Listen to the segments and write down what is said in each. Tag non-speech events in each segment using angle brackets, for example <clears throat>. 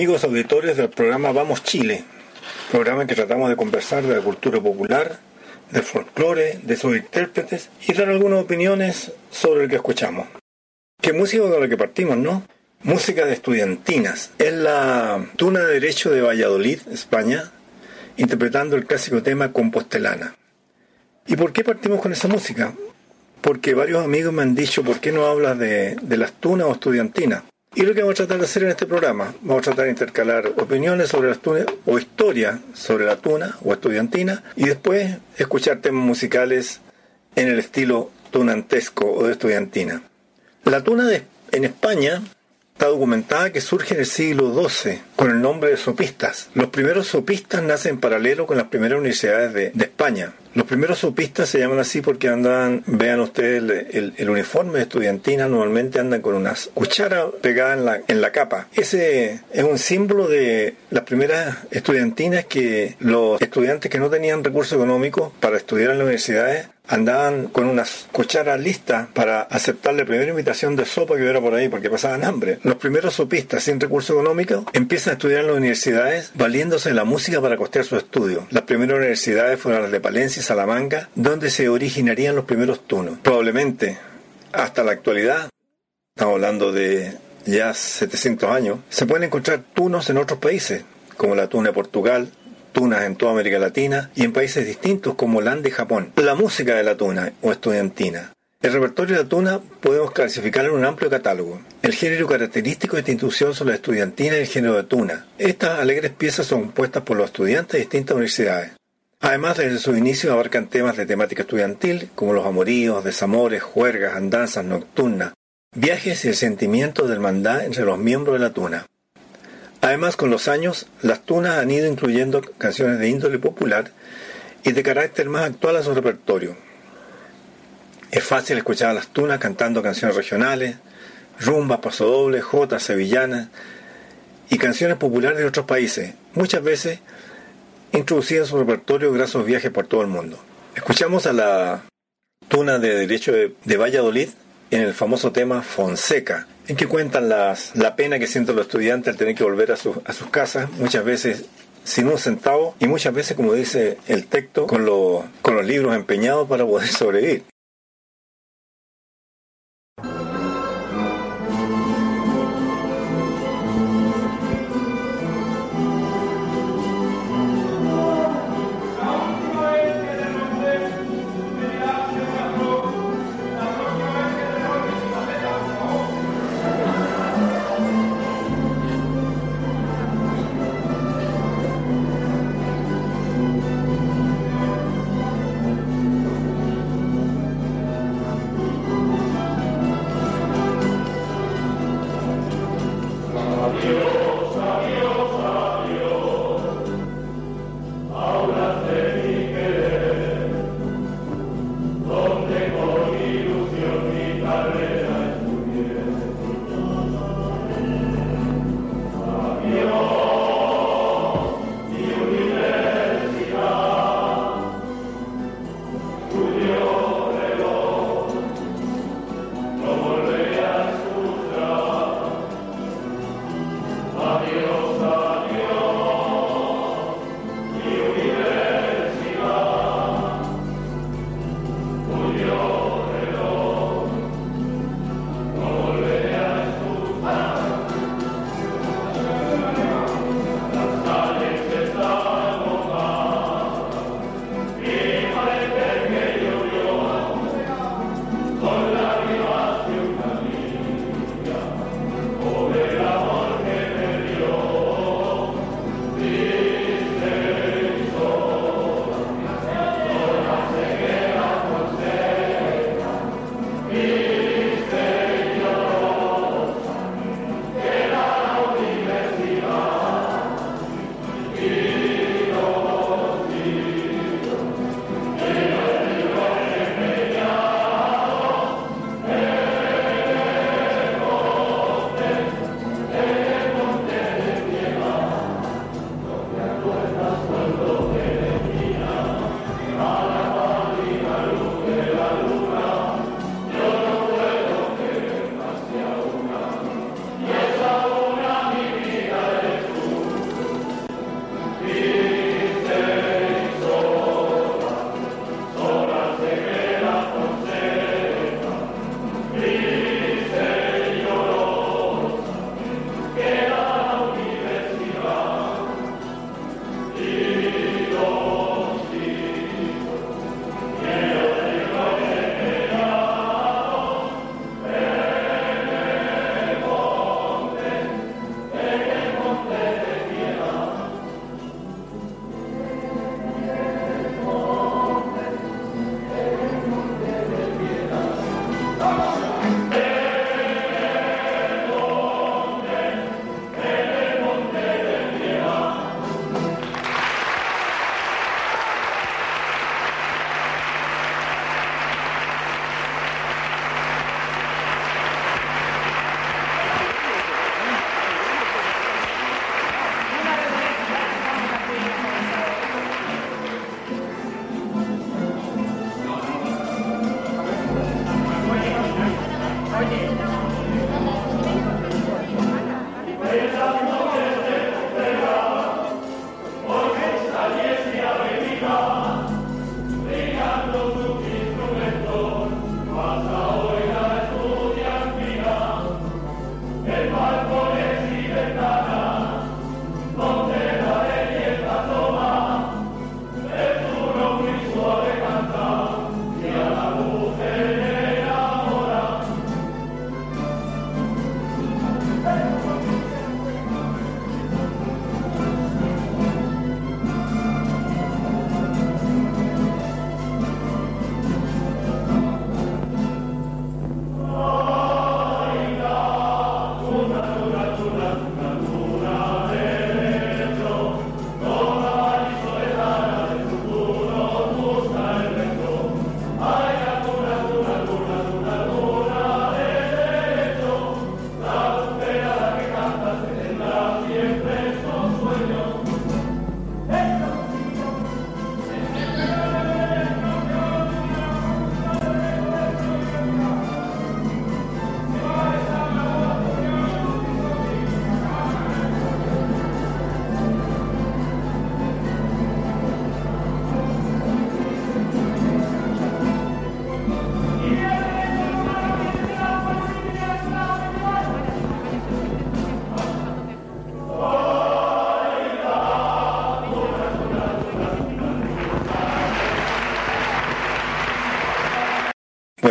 Amigos auditores del programa Vamos Chile, programa en que tratamos de conversar de la cultura popular, del folclore, de sus intérpretes y dar algunas opiniones sobre el que escuchamos. ¿Qué música con la que partimos, no? Música de estudiantinas. Es la Tuna de Derecho de Valladolid, España, interpretando el clásico tema Compostelana. ¿Y por qué partimos con esa música? Porque varios amigos me han dicho, ¿por qué no hablas de, de las tunas o estudiantinas? Y lo que vamos a tratar de hacer en este programa, vamos a tratar de intercalar opiniones sobre las tunas o historia sobre la tuna o estudiantina y después escuchar temas musicales en el estilo tunantesco o de estudiantina. La tuna en España está documentada que surge en el siglo XII con el nombre de sopistas. Los primeros sopistas nacen en paralelo con las primeras universidades de, España. Los primeros sopistas se llaman así porque andan, vean ustedes el, uniforme de estudiantina, normalmente andan con unas cucharas pegadas en la, en la capa. Ese es un símbolo de las primeras estudiantinas que los estudiantes que no tenían recursos económicos para estudiar en las universidades andaban con unas cucharas listas para aceptar la primera invitación de sopa que hubiera por ahí porque pasaban hambre. Los primeros sopistas sin recursos económicos empiezan a estudiar en las universidades valiéndose de la música para costear su estudio. Las primeras universidades fueron las de Palencia y Salamanca, donde se originarían los primeros tunos. Probablemente, hasta la actualidad, estamos hablando de ya 700 años, se pueden encontrar tunos en otros países, como la tuna de Portugal, tunas en toda América Latina y en países distintos como Holanda y Japón. La música de la tuna o estudiantina. El repertorio de la tuna podemos clasificarlo en un amplio catálogo. El género característico de esta institución son la estudiantina y el género de tuna. Estas alegres piezas son compuestas por los estudiantes de distintas universidades. Además, desde su inicio abarcan temas de temática estudiantil, como los amoríos, desamores, juergas, andanzas nocturnas, viajes y el sentimiento de hermandad entre los miembros de la tuna. Además, con los años, las tunas han ido incluyendo canciones de índole popular y de carácter más actual a su repertorio. Es fácil escuchar a las tunas cantando canciones regionales, rumbas, pasodobles, jotas, sevillanas y canciones populares de otros países, muchas veces introducidas en su repertorio gracias a viajes por todo el mundo. Escuchamos a la tuna de derecho de Valladolid en el famoso tema Fonseca, en que cuentan las, la pena que sienten los estudiantes al tener que volver a, a sus casas, muchas veces sin un centavo y muchas veces, como dice el texto, con, con los libros empeñados para poder <laughs> sobrevivir.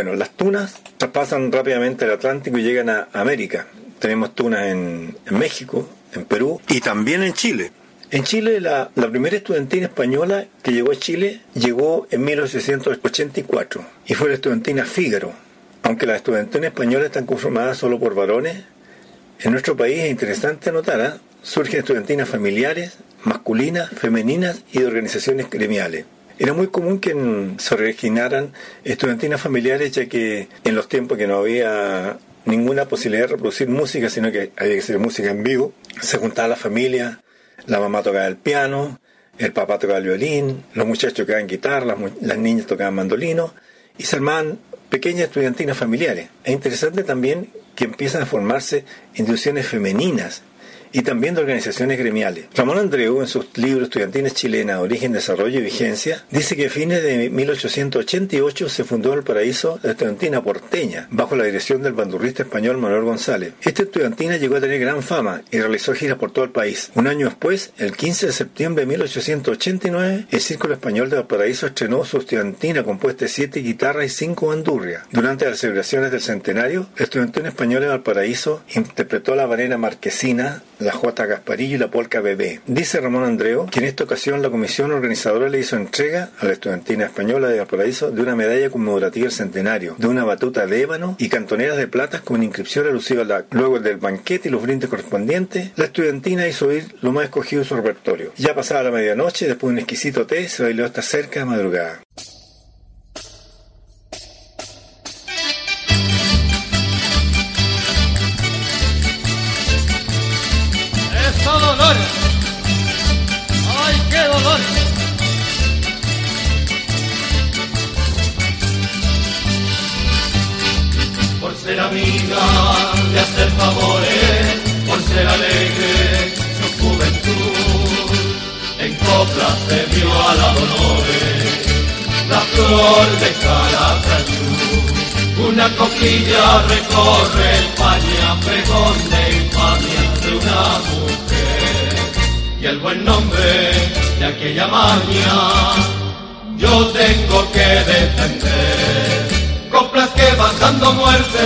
Bueno, las tunas traspasan rápidamente el Atlántico y llegan a América. Tenemos tunas en, México, en Perú y también en Chile. En Chile, la, la, primera estudiantina española que llegó a Chile llegó en 1884 y fue la estudiantina Fígaro. Aunque las estudiantinas españolas están conformadas solo por varones, en nuestro país es interesante notar, ¿eh? surgen estudiantinas familiares, masculinas, femeninas y de organizaciones gremiales. Era muy común que se originaran estudiantinas familiares, ya que en los tiempos que no había ninguna posibilidad de reproducir música, sino que había que hacer música en vivo, se juntaba la familia, la mamá tocaba el piano, el papá tocaba el violín, los muchachos tocaban guitarra, las, niñas tocaban mandolino, y se armaban pequeñas estudiantinas familiares. Es interesante también que empiezan a formarse instituciones femeninas y también de organizaciones gremiales. Ramón Andreu, en sus libros Estudiantines Chilenas, Origen, Desarrollo y Vigencia, dice que a fines de 1888 se fundó el paraíso la estudiantina porteña, bajo la dirección del bandurrista español Manuel González. Esta estudiantina llegó a tener gran fama y realizó giras por todo el país. Un año después, el 15 de septiembre de 1889, el Círculo Español de Valparaíso estrenó su estudiantina compuesta de siete guitarras y cinco bandurrias. Durante las celebraciones del centenario, la estudiantina española de Valparaíso interpretó la varena marquesina la J. Gasparillo y la Polca Bebé. Dice Ramón Andreo que en esta ocasión la comisión organizadora le hizo entrega a la estudiantina española de Valparaíso de una medalla conmemorativa del centenario, de una batuta de ébano y cantoneras de plata con inscripción alusiva a la. Luego del banquete y los brindes correspondientes, la estudiantina hizo oír lo más escogido de su repertorio. Ya pasada la medianoche, después de un exquisito té, se bailó hasta cerca de madrugada. Ser amiga de hacer favores, por ser alegre su juventud, en coplas se vio a la dolores, la flor de Caracayú. Una coquilla recorre España, pregón de infamia de una mujer y el buen nombre de aquella maña yo tengo que defender. Coplas que van dando muerte,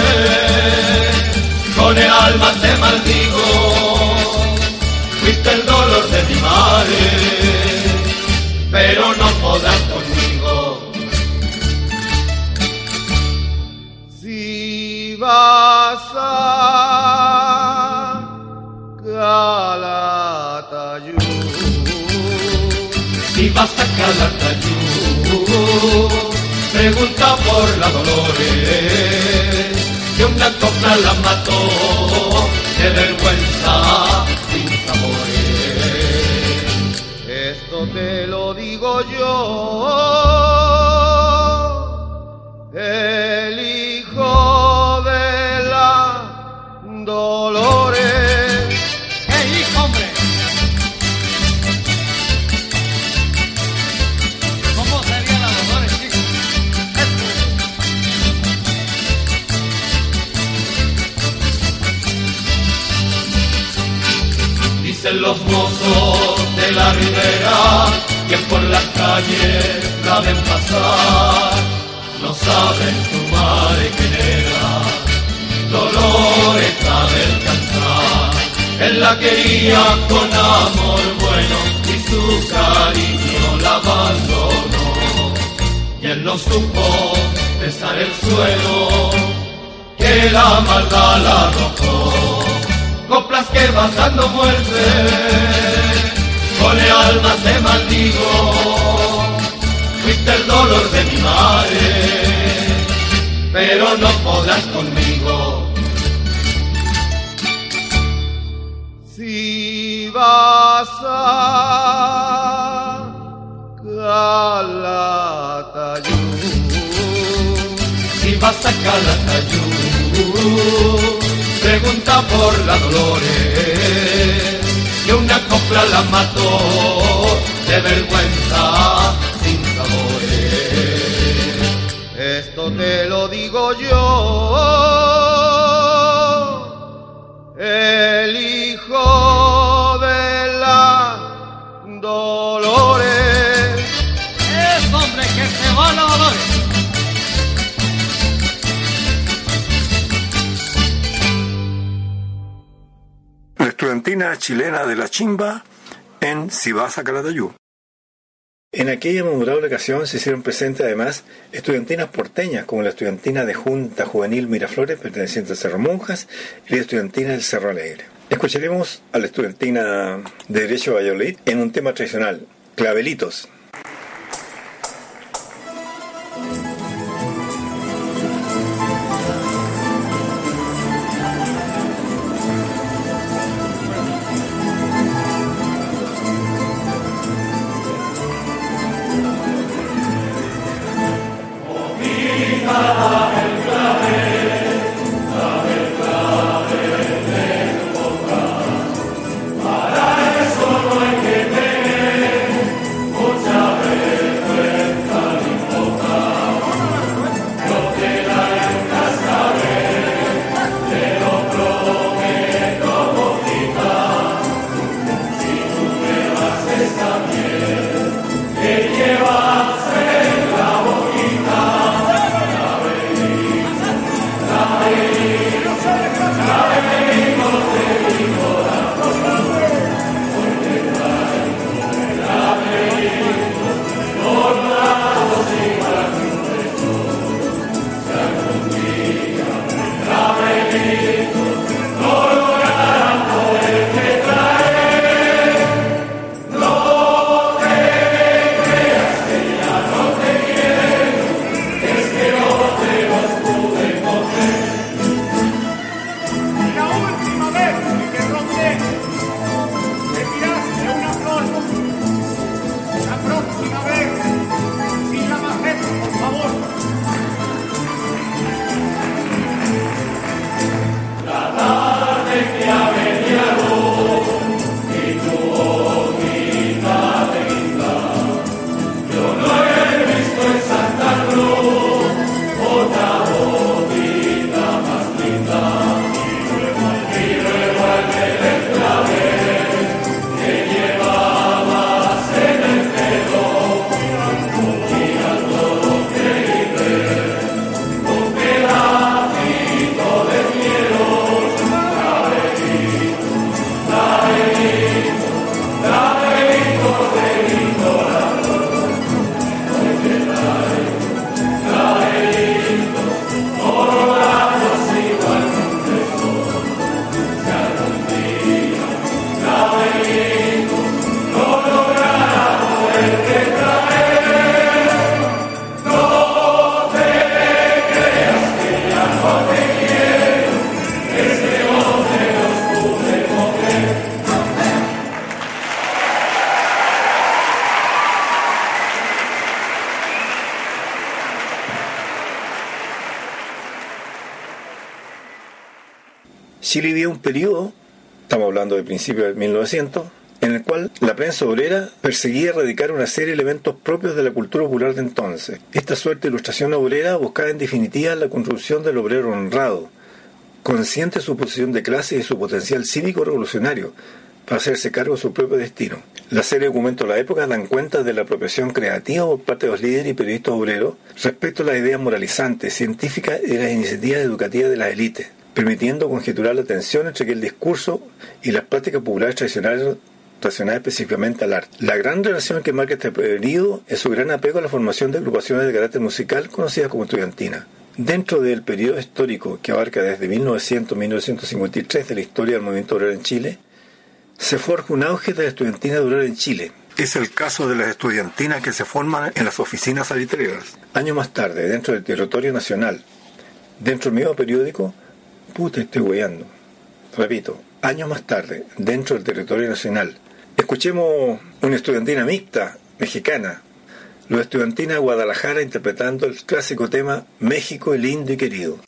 con el alma te maldigo, fuiste el dolor de mi madre, pero no podrás conmigo. Si vas a calar si vas a Calatayú, pregunta por la Dolores, que una copla la mató de vergüenza que por las calles la ven pasar, no saben su madre que era, Dolores sabe cantar, él la quería con amor bueno y su cariño la abandonó, y él no supo besar el suelo que la maldad la arrojó. Coplas que van dando muerte, con el alma te maldigo, fuiste el dolor de mi madre, pero no podrás conmigo. Si vas a Calatayud, si vas a Calatayud, pregunta por la Dolores, que una copla la mató de vergüenza sin sabores. Esto te lo digo yo, el hijo chilena de la chimba en. En aquella memorable ocasión se hicieron presentes además estudiantinas porteñas como la estudiantina de Junta Juvenil Miraflores perteneciente al Cerro Monjas y la estudiantina del Cerro Alegre. Escucharemos a la estudiantina de Derecho Valladolid en un tema tradicional, clavelitos. Hallelujah. Chile vivía un periodo, estamos hablando de principios de 1900, en el cual la prensa obrera perseguía erradicar una serie de elementos propios de la cultura popular de entonces. Esta suerte de ilustración obrera buscaba en definitiva la construcción del obrero honrado, consciente de su posición de clase y de su potencial cívico revolucionario, para hacerse cargo de su propio destino. La serie de documentos de la época dan cuenta de la apropiación creativa por parte de los líderes y periodistas obreros respecto a las ideas moralizantes, científicas y las iniciativas educativas de las élites permitiendo conjeturar la tensión entre el discurso y las prácticas populares tradicionales relacionadas específicamente al arte. La gran relación que marca este periodo es su gran apego a la formación de agrupaciones de carácter musical conocidas como estudiantina. Dentro del periodo histórico que abarca desde 1900 1953 de la historia del movimiento obrero en Chile, se forja un auge de la estudiantina obrera en Chile. Es el caso de las estudiantinas que se forman en las oficinas salitreras. Años más tarde, dentro del territorio nacional, dentro del mismo periódico, Puta, estoy weyando. Repito, años más tarde, dentro del territorio nacional, escuchemos una estudiantina mixta mexicana, los estudiantina de Guadalajara interpretando el clásico tema México, el lindo y querido.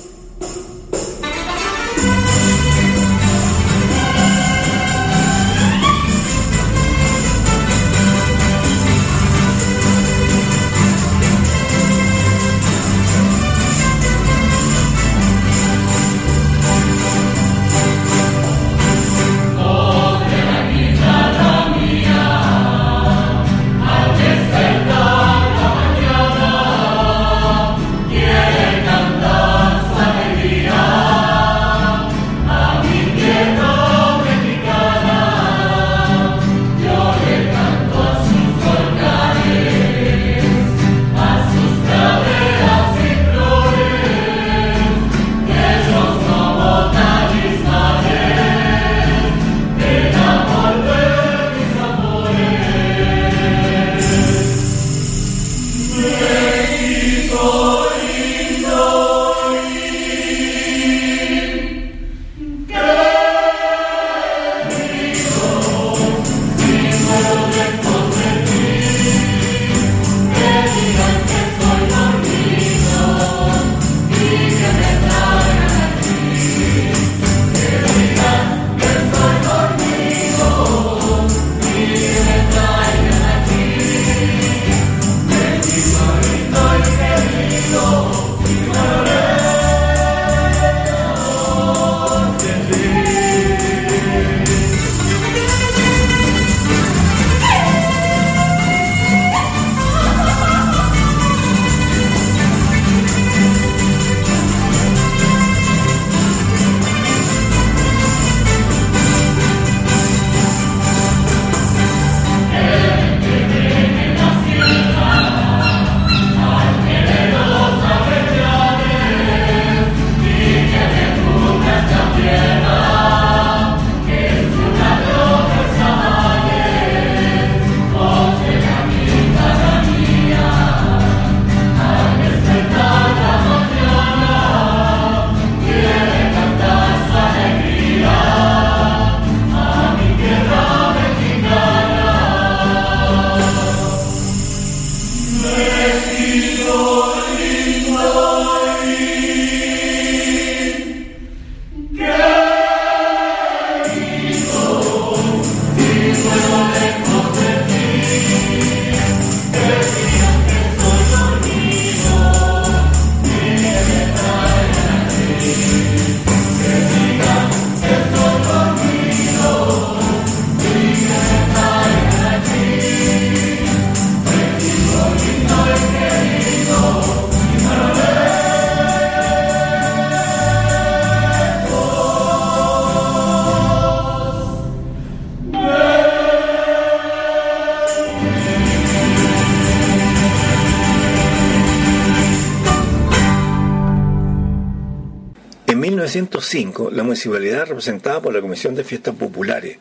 1905, la municipalidad, representada por la Comisión de Fiestas Populares,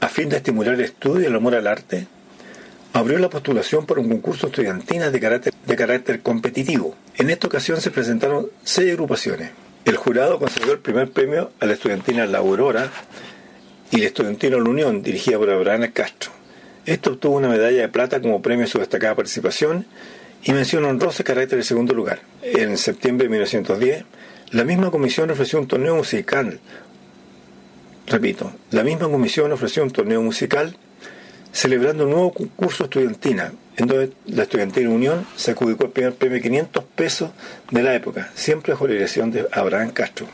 a fin de estimular el estudio y el amor al arte, abrió la postulación para un concurso estudiantil de carácter, de carácter competitivo. En esta ocasión se presentaron seis agrupaciones. El jurado concedió el primer premio a la estudiantina La Aurora y la estudiantina La Unión, dirigida por Abraham Castro. Esta obtuvo una medalla de plata como premio a su destacada participación y mención honrosa carácter de segundo lugar. En septiembre de 1910, la misma comisión ofreció un torneo musical. Repito, la misma comisión ofreció un torneo musical celebrando un nuevo concurso estudiantina, en donde la Estudiantina Unión se adjudicó el primer premio de 500 pesos de la época, siempre bajo la dirección de Abraham Castro.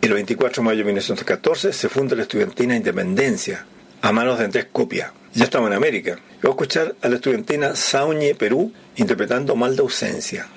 El 24 de mayo de 1914 se funda la Estudiantina Independencia, a manos de Andrés Copia. Ya estamos en América. Voy a escuchar a la estudiantina Sauñe Perú interpretando Mal de Ausencia.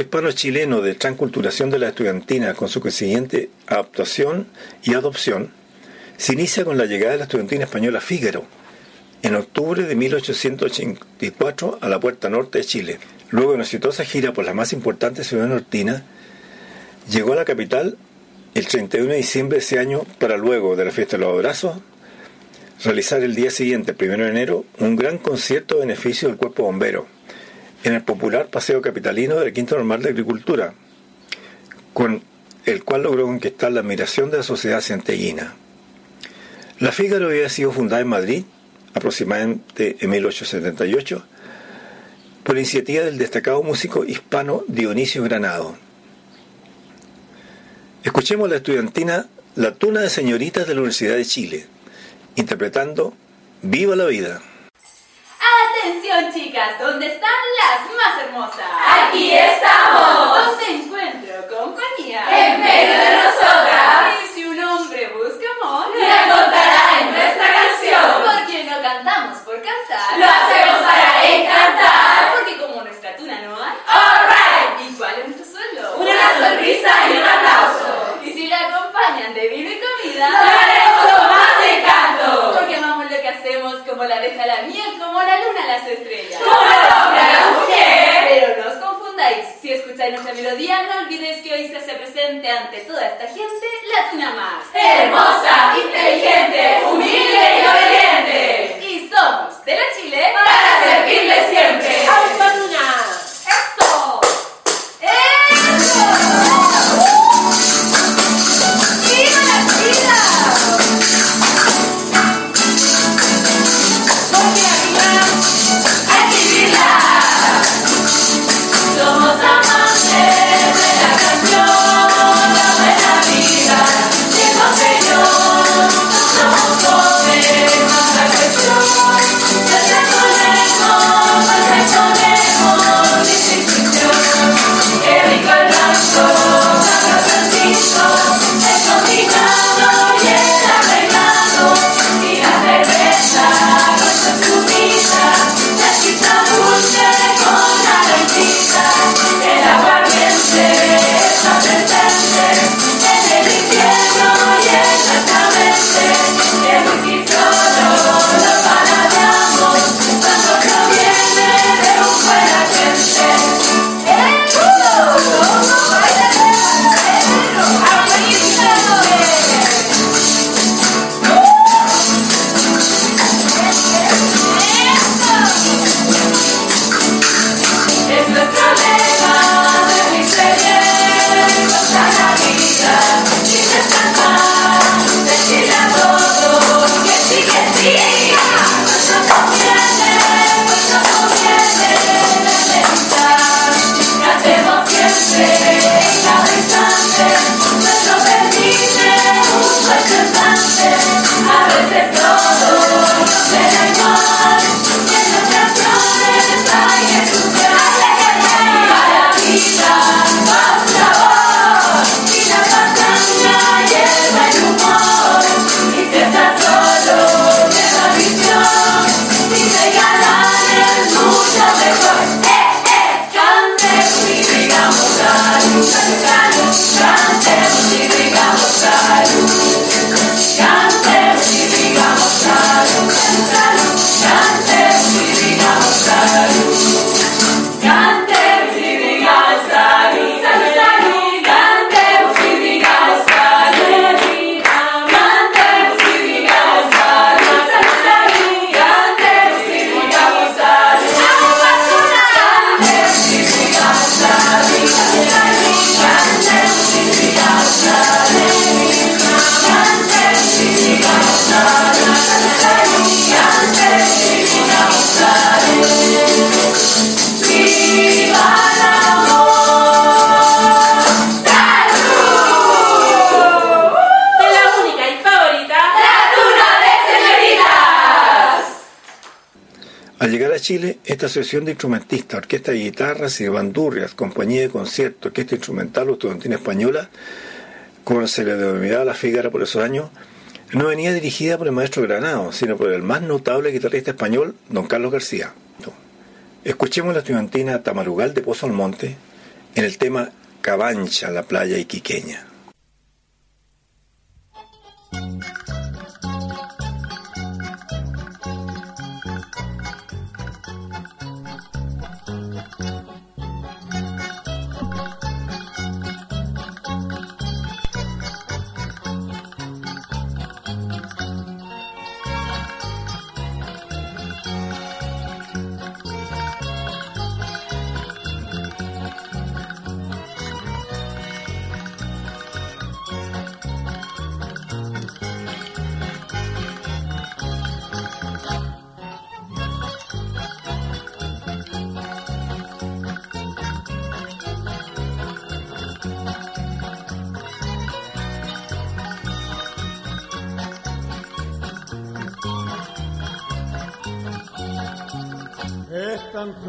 Hispano-chileno de transculturación de la estudiantina con su consiguiente adaptación y adopción se inicia con la llegada de la estudiantina española Fígaro en octubre de 1884 a la puerta norte de Chile. Luego de una exitosa gira por las más importantes ciudades nortinas, llegó a la capital el 31 de diciembre de ese año para luego de la fiesta de los abrazos realizar el día siguiente, primero de enero, un gran concierto a beneficio del cuerpo bombero en el popular Paseo Capitalino del Quinto Normal de Agricultura, con el cual logró conquistar la admiración de la sociedad santiaguina. La Fígaro había sido fundada en Madrid, aproximadamente en 1878, por iniciativa del destacado músico hispano Dionisio Granado. Escuchemos la estudiantina La Tuna de Señoritas de la Universidad de Chile, interpretando Viva la Vida. Atención chicas, ¿dónde están las más hermosas? Aquí estamos. ¿Dónde encuentro compañía? En medio de nosotras. Y si un hombre busca amor, lo encontrará en nuestra canción. Porque no cantamos por cantar. Lo hacemos para encantar. Porque como nuestra tuna no hay. Alright. ¿Y cuál es nuestro suelo? Una sonrisa y un aplauso. Y si la acompañan de vino y comida, lo haremos con más encanto. Porque amamos lo que hacemos como la deja la miel, como la luna las estrellas. Como la mujer. Pero no os confundáis, si escucháis nuestra melodía, no olvidéis que hoy se hace presente ante toda esta gente la tuna más. Hermosa, inteligente, humilde y obediente. Y somos de la Chile para servirle siempre. Chile, esta asociación de instrumentistas, orquesta de guitarras y de bandurrias, compañía de concierto, orquesta instrumental o estudiantina española, como se le denominaba la Fígara por esos años, no venía dirigida por el maestro Granado, sino por el más notable guitarrista español, don Carlos García. Escuchemos la estudiantina Tamarugal de Pozo al Monte en el tema Cabancha, la playa iquiqueña.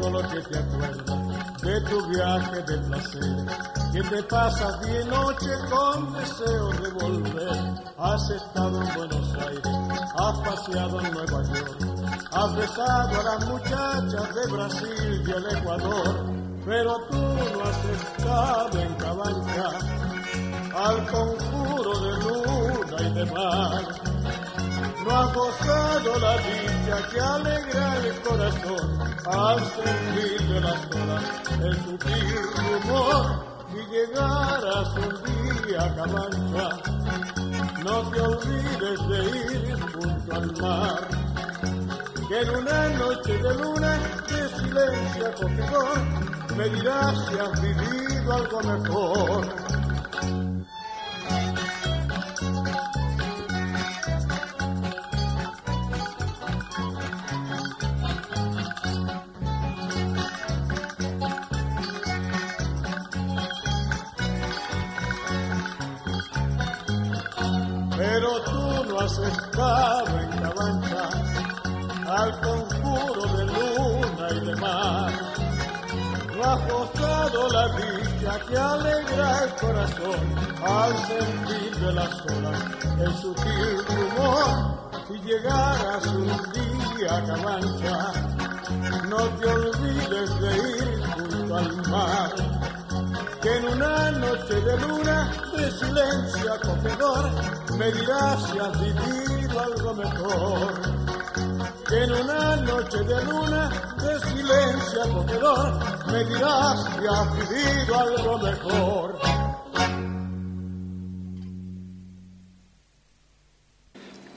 Solo que te acuerdas de tu viaje de placer, que te pasas día y noche con deseo de volver. Has estado en Buenos Aires, has paseado en Nueva York, has besado a las muchachas de Brasil y el Ecuador, pero tú no has estado en Cabancha al conjuro de luna y de mar no has gozado la dicha que alegra el corazón al sentir de las horas el sutil rumor. Si llegaras un día a no te olvides de ir junto al mar. Que en una noche de luna de silencio acogedor me dirás si has vivido algo mejor has estado en Cabancha al conjuro de luna y de mar. No gozado la dicha que alegra el corazón al sentir de las olas el sutil rumor. Si llegaras un día a Cabancha, no te olvides de ir junto al mar que en una noche de luna de silencio acogedor me dirás si has vivido algo mejor. Que en una noche de luna de silencio acogedor me dirás si has vivido algo mejor.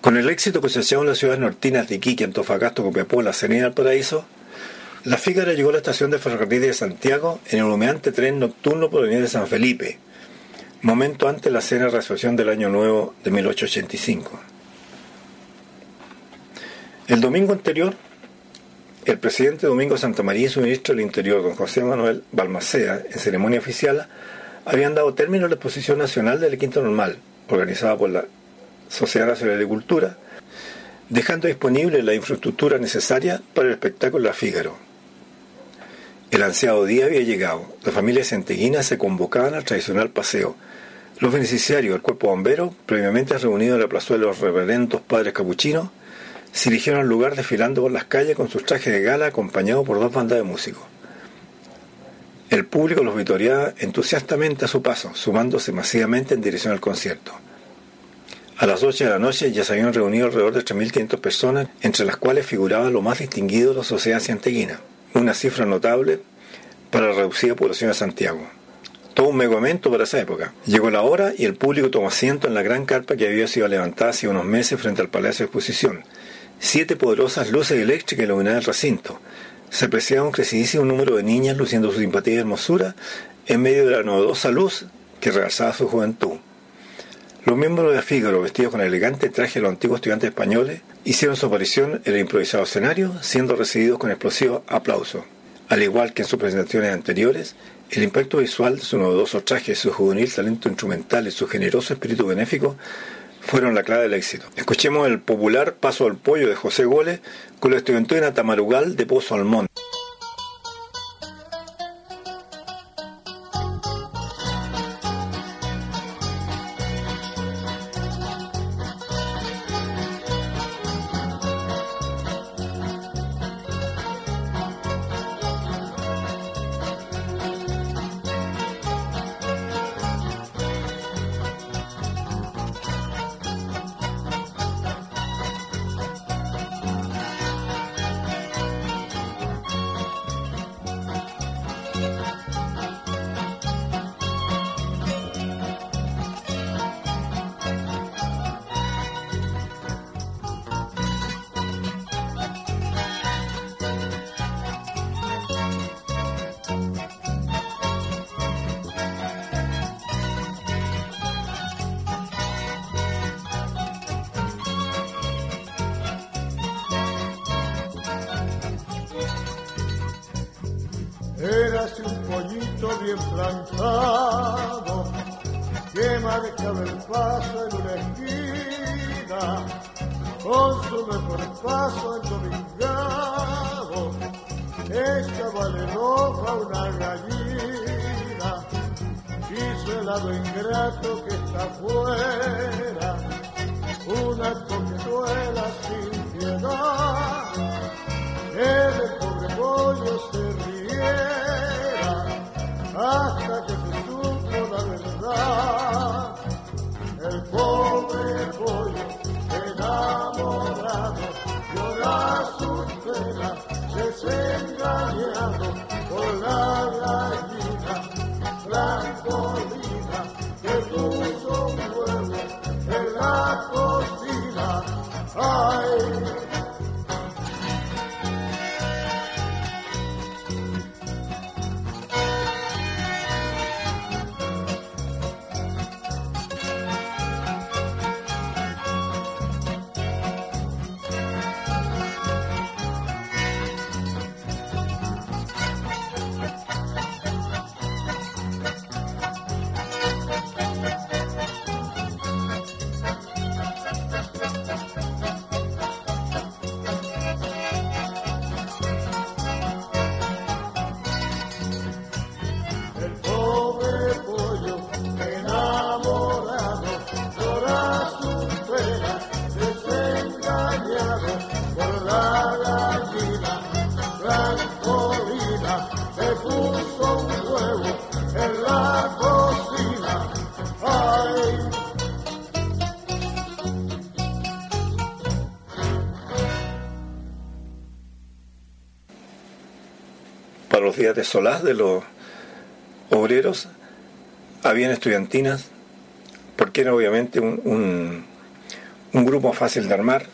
Con el éxito que se en las ciudades nortinas de Iquique, Antofagasta, Copiapó, La Serena y el Paraíso, la Fígara llegó a la estación de ferrocarril de Santiago en el humeante tren nocturno proveniente de San Felipe, momento antes de la cena de recepción del Año Nuevo de 1885. El domingo anterior, el presidente Domingo Santa María y su ministro del Interior, don José Manuel Balmacea, en ceremonia oficial, habían dado término a la exposición nacional del Quinto Normal, organizada por la Sociedad Nacional de Cultura, dejando disponible la infraestructura necesaria para el espectáculo La Fígaro. El ansiado día había llegado. Las familias centeguinas se convocaban al tradicional paseo. Los beneficiarios del cuerpo bombero, previamente reunidos en la plazuela de los reverendos padres capuchinos, se dirigieron al lugar desfilando por las calles con sus trajes de gala acompañados por dos bandas de músicos. El público los vitoreaba entusiastamente a su paso, sumándose masivamente en dirección al concierto. A las 8 de la noche ya se habían reunido alrededor de 3.500 personas, entre las cuales figuraba lo más distinguido de la sociedad santeguina una cifra notable para la reducida población de Santiago. Todo un megamento para esa época. Llegó la hora y el público tomó asiento en la gran carpa que había sido levantada hace unos meses frente al Palacio de Exposición. Siete poderosas luces eléctricas iluminaban el recinto. Se apreciaba un crecidísimo número de niñas luciendo su simpatía y hermosura en medio de la novedosa luz que realzaba su juventud. Los miembros de Fígaro, vestidos con elegante traje de los antiguos estudiantes españoles, hicieron su aparición en el improvisado escenario, siendo recibidos con explosivo aplauso. Al igual que en sus presentaciones anteriores, el impacto visual de su novedoso traje, su juvenil talento instrumental y su generoso espíritu benéfico fueron la clave del éxito. Escuchemos el popular Paso al Pollo de José Gole con la estudiantina Tamarugal de Pozo Almón. Ay, días de solaz de los obreros, habían estudiantinas, porque era obviamente un, un, grupo fácil de armar.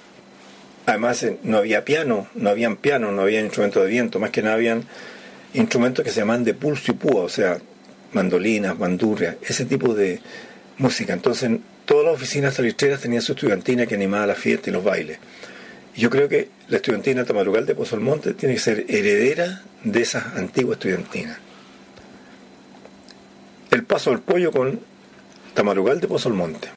Además, eh, no había piano, no habían piano, no había instrumentos de viento, más que nada habían instrumentos que se llaman de pulso y púa, o sea, mandolinas, bandurrias, ese tipo de música. Entonces, todas las oficinas salitreras tenían su estudiantina que animaba la fiesta y los bailes. Yo creo que la estudiantina Tamarugal de Pozo Monte tiene que ser heredera de esas antiguas estudiantinas. El paso del pollo con Tamarugal de Pozo Monte.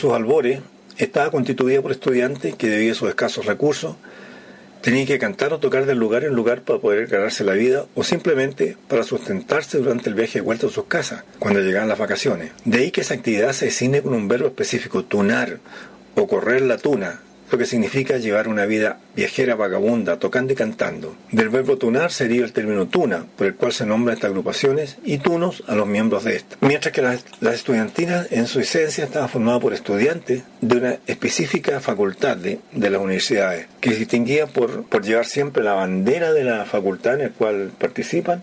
Sus albores estaba constituida por estudiantes que debido a sus escasos recursos tenían que cantar o tocar de lugar en lugar para poder ganarse la vida o simplemente para sustentarse durante el viaje de vuelta a sus casas cuando llegaban las vacaciones. De ahí que esa actividad se define con un verbo específico, tunar o correr la tuna, lo que significa llevar una vida viajera vagabunda, tocando y cantando. Del verbo tunar sería el término tuna, por el cual se nombran estas agrupaciones, y tunos a los miembros de esta. Mientras que las, estudiantinas en su esencia estaban formadas por estudiantes de una específica facultad de, de las universidades, que se distinguían por, por llevar siempre la bandera de la facultad en la cual participan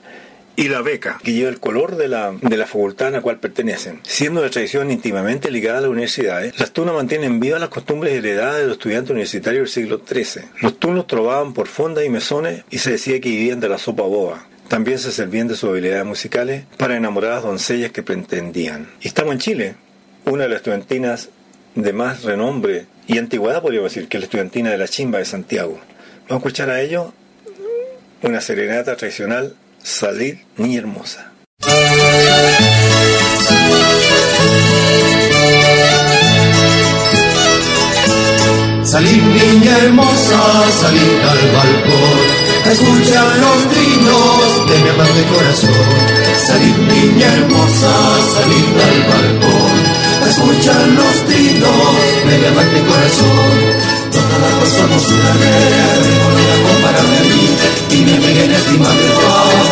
y la beca, que lleva el color de la, de la facultad a la cual pertenecen. Siendo de tradición íntimamente ligada a las universidades, las tunas mantienen vivas las costumbres heredadas de los estudiantes universitarios del siglo XIII. Los tunos trovaban por fondas y mesones y se decía que vivían de la sopa boba. También se servían de sus habilidades musicales para enamoradas doncellas que pretendían. Y estamos en Chile, una de las estudiantinas de más renombre y antigüedad, podríamos decir, que es la estudiantina de la Chimba de Santiago. Vamos a escuchar a ellos una serenata tradicional Salir niña hermosa. Salir niña hermosa, salir al balcón, a escuchar los trinos de mi amante corazón. Salir niña hermosa, salir al balcón, a escuchar los trinos de mi amante corazón. Todas las cosas no se la no la compara de mí, mi amiga en estima de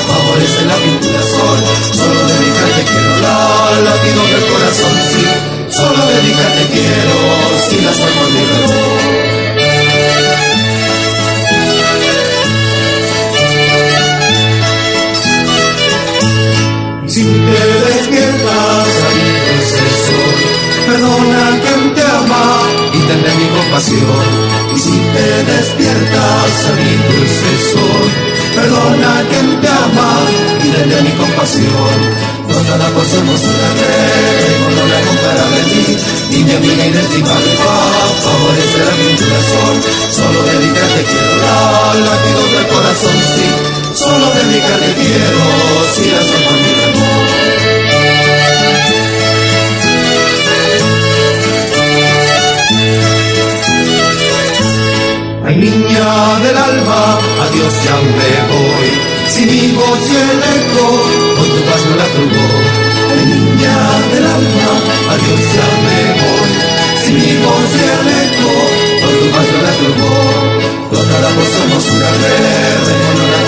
favorece la vinculación. Solo dedicarte quiero la latido del corazón, sí. Solo dedicarte quiero, si las almas mi amor. Si mi. Y si te despiertas, amigo, dulce sol, Perdona a quien te ama y desde mi compasión. No cada cosa hermosura que no la compara de mí. Mi amiga inestimable favorece la mi corazón. Solo dedicarte quiero la latido del corazón, sí. Solo dedicarte quiero, si la por mi amor. Ay niña del alma, adiós ya me voy. Si mi voz y el eco con tu paz no la turbó. Ay niña del alma, adiós ya me voy. Si mi voz y el eco con tu paz no la turbó. Toda la voz con una comparable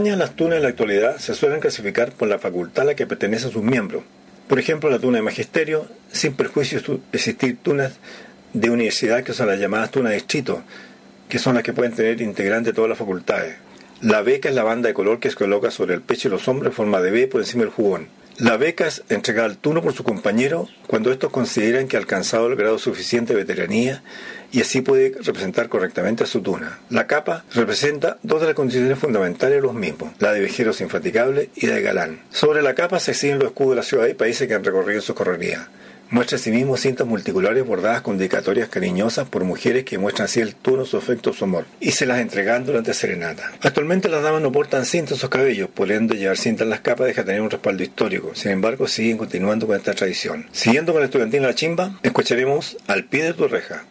España las tunas en la actualidad se suelen clasificar por la facultad a la que pertenece a sus miembros. Por ejemplo, la tuna de magisterio, sin perjuicio de existir tunas de universidad que son las llamadas tunas de distrito, que son las que pueden tener integrantes de todas las facultades. La beca es la banda de color que se coloca sobre el pecho de los hombres en forma de B por encima del jugón. La beca es entregada al turno por su compañero cuando estos consideran que ha alcanzado el grado suficiente de veteranía y así puede representar correctamente a su tuna. La capa representa dos de las condiciones fundamentales de los mismos, la de viajeros infatigables y la de galán. Sobre la capa se exhiben los escudos de la ciudad y países que han recorrido su correría. Muestra asimismo cintas multiculares bordadas con dedicatorias cariñosas por mujeres que muestran así el tono, su afecto, su amor, y se las entregan durante serenata. Actualmente las damas no portan cintas en sus cabellos, por ende llevar cintas en las capas deja tener un respaldo histórico. Sin embargo, siguen continuando con esta tradición. Siguiendo con la estudiantina La Chimba, escucharemos Al pie de tu reja.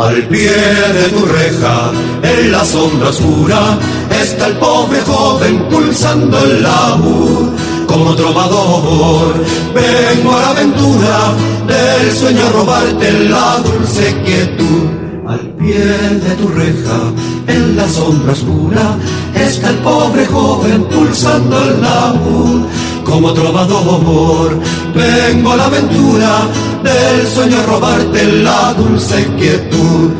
Al pie de tu reja, en la sombra oscura, está el pobre joven pulsando el laúd. Como trovador, vengo a la aventura del sueño a robarte la dulce quietud. Al pie de tu reja, en la sombra oscura, está el pobre joven pulsando el laúd como trovador. Vengo a la aventura del sueño a robarte la dulce quietud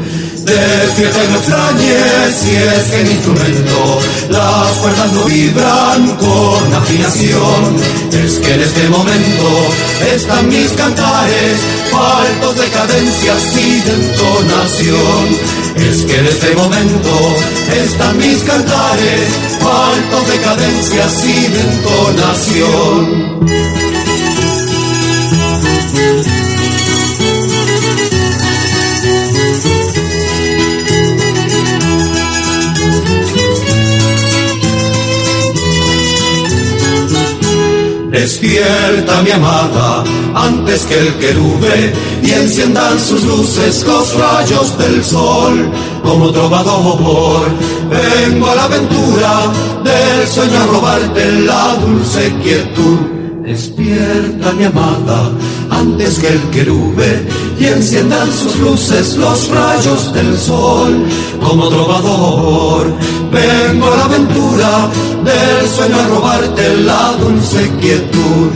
Despierta y no extrañes si es que el instrumento las cuerdas no vibran con afinación. Es que en este momento están mis cantares faltos de cadencias y de entonación. Es que en este momento están mis cantares faltos de cadencias y de entonación. Despierta mi amada antes que el querube y enciendan sus luces los rayos del sol. Como trovador vengo a la aventura del sueño a robarte la dulce quietud. Despierta mi amada antes que el querube y enciendan sus luces los rayos del sol. Como trovador vengo a la aventura del sueño a robarte la dulce quietud.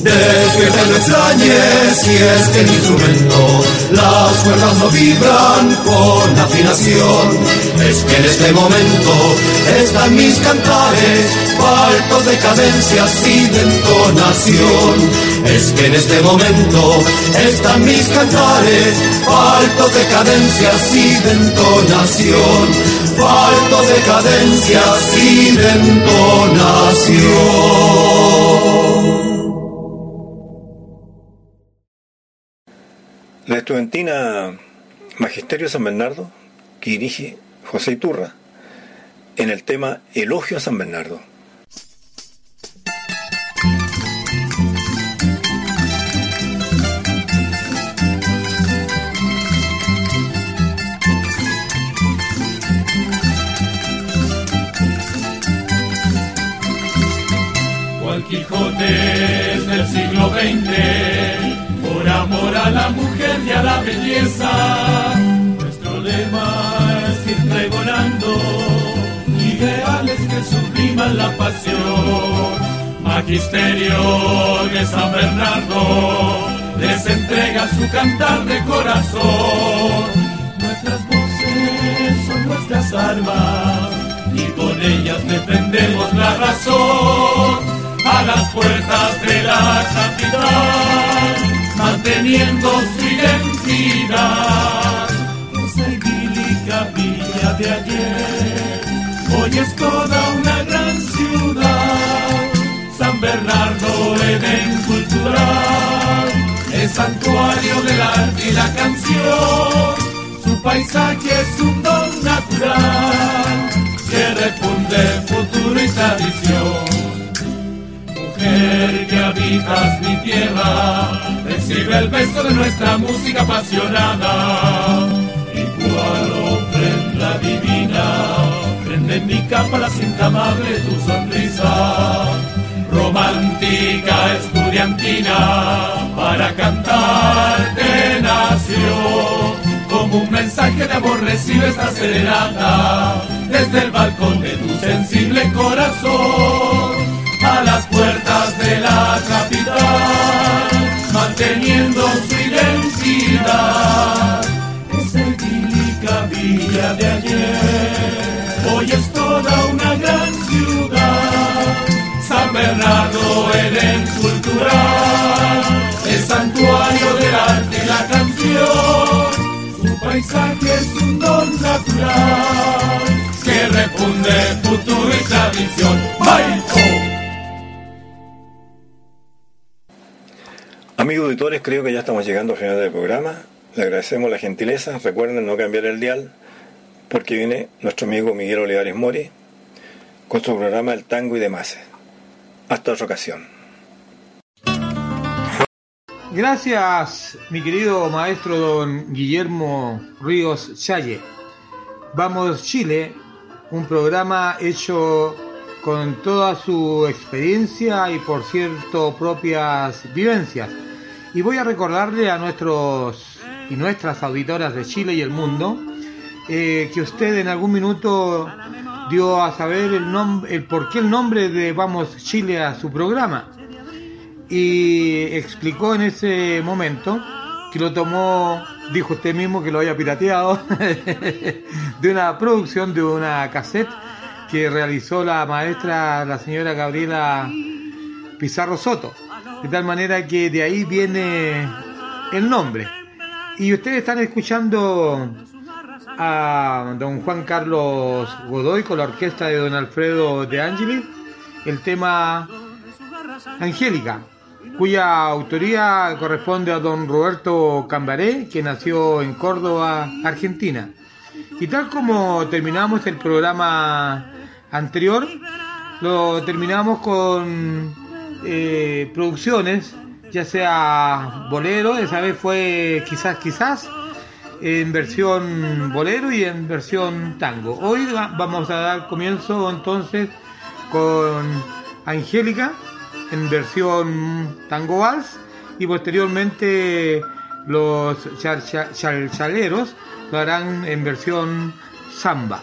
Despierta no extrañes si es que el instrumento las cuerdas no vibran con afinación. Es que en este momento están mis cantares faltos de cadencias y de entonación. Es que en este momento están mis cantares faltos de cadencias y de entonación. Faltos de cadencias y de entonación. La estudiantina Magisterio San Bernardo, que dirige José Iturra, en el tema Elogio a San Bernardo. Quijote es del siglo XX, amor a la mujer y a la belleza. Nuestro lema es ir pregonando ideales que subliman la pasión. Magisterio de San Bernardo les entrega su cantar de corazón. Nuestras voces son nuestras armas y con ellas defendemos la razón a las puertas de la capital, manteniendo su identidad. Esa idílica villa de ayer, hoy es toda una gran ciudad. San Bernardo, Edén cultural, es santuario del arte y la canción. Su paisaje es un don natural que refunde futuro y tradición mujer que habitas mi tierra, recibe el beso de nuestra música apasionada. Y cual ofrenda divina, prende en mi capa la cinta amable tu sonrisa. Romántica estudiantina, para cantarte nació. Como un mensaje de amor recibe esta serenata, desde el balcón de tu sensible corazón a las puertas de la manteniendo su identidad. Esa idílica villa de ayer, hoy es toda una gran ciudad. San Bernardo, Edén cultural, es santuario del arte y la canción. Su paisaje es un don natural que refunde futuro y tradición. ¡Maico! Amigos auditores, creo que ya estamos llegando al final del programa. Le agradecemos la gentileza. Recuerden no cambiar el dial porque viene nuestro amigo Miguel Olivares Mori con su programa El Tango y demás. Hasta otra ocasión. Gracias, mi querido maestro don Guillermo Ríos Challe. Vamos Chile, un programa hecho con toda su experiencia y por cierto propias vivencias. Y voy a recordarle a nuestros y nuestras auditoras de Chile y el mundo eh, que usted en algún minuto dio a saber el, el por qué el nombre de Vamos Chile a su programa y explicó en ese momento que lo tomó, dijo usted mismo que lo había pirateado, <laughs> de una producción de una cassette que realizó la maestra, la señora Gabriela Pizarro Soto. De tal manera que de ahí viene el nombre. Y ustedes están escuchando a don Juan Carlos Godoy con la orquesta de don Alfredo de Angeli, el tema Angélica, cuya autoría corresponde a don Roberto Cambaré, que nació en Córdoba, Argentina. Y tal como terminamos el programa anterior, lo terminamos con eh, producciones, ya sea bolero, esa vez fue quizás, quizás, en versión bolero y en versión tango. Hoy vamos a dar comienzo entonces con Angélica en versión tango vals y posteriormente los chaleros lo harán en versión samba.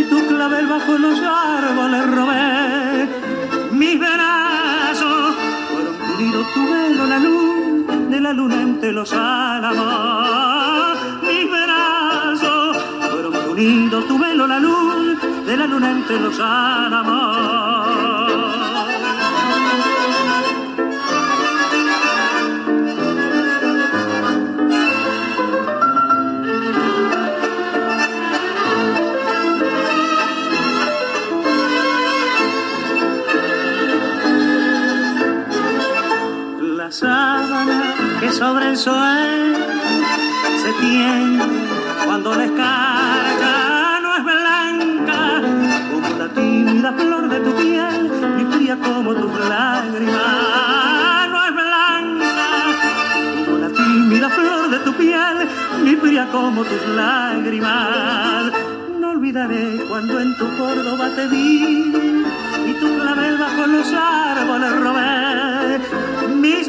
y tu clavel bajo los árboles robé. Mis brazos fueron pulido tu velo, la luz de la luna entre los álamos. Mis brazos fueron pulido tu velo, la luz de la luna entre los álamos. sobre el sol se tiende cuando descarga no es blanca. Como la tímida flor de tu piel y fría como tus lágrimas. No es blanca. Como la tímida flor de tu piel y fría como tus lágrimas. No olvidaré cuando en tu Córdoba te vi y tu clavel bajo los árboles robé. Mis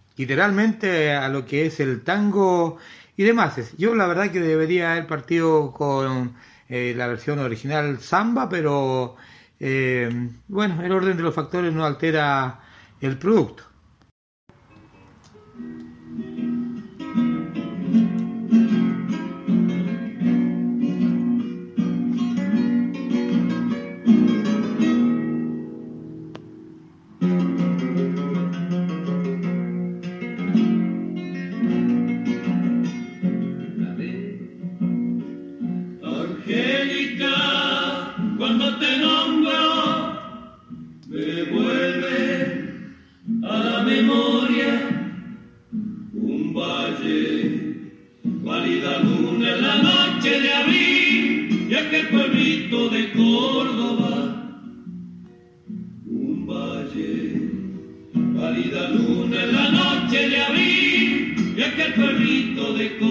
literalmente a lo que es el tango y demás. Yo la verdad que debería haber partido con eh, la versión original samba, pero eh, bueno, el orden de los factores no altera el producto. Si un águila fue tu cariño,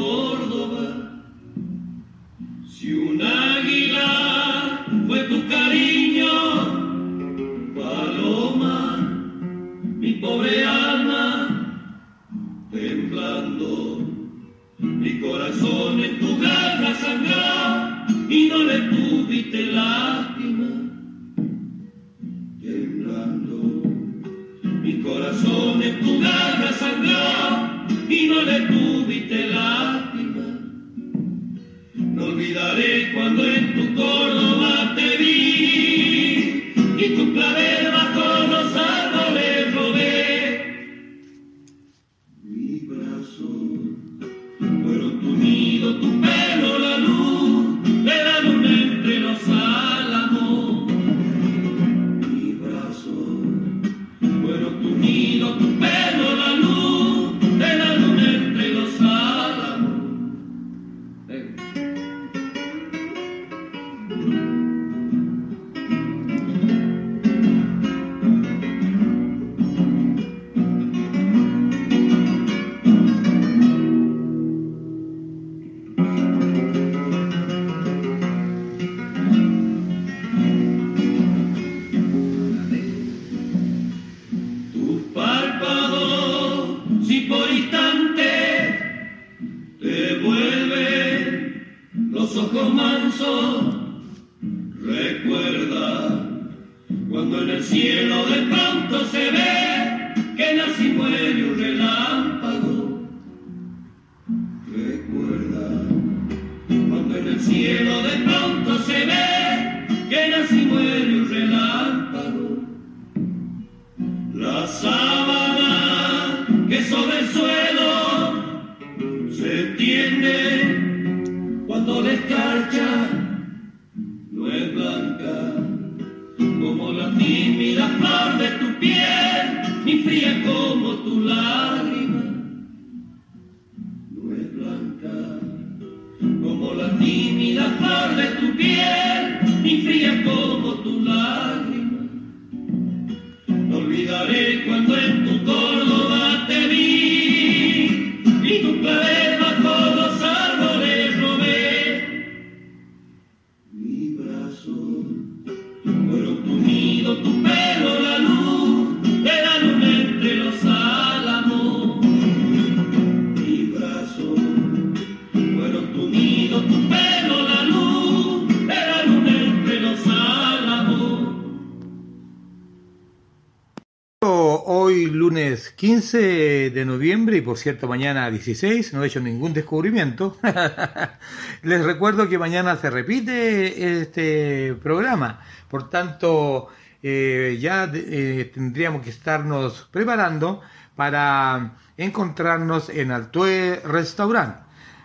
15 de noviembre y por cierto mañana 16, no he hecho ningún descubrimiento. <laughs> Les recuerdo que mañana se repite este programa, por tanto eh, ya eh, tendríamos que estarnos preparando para encontrarnos en Altue Restaurant.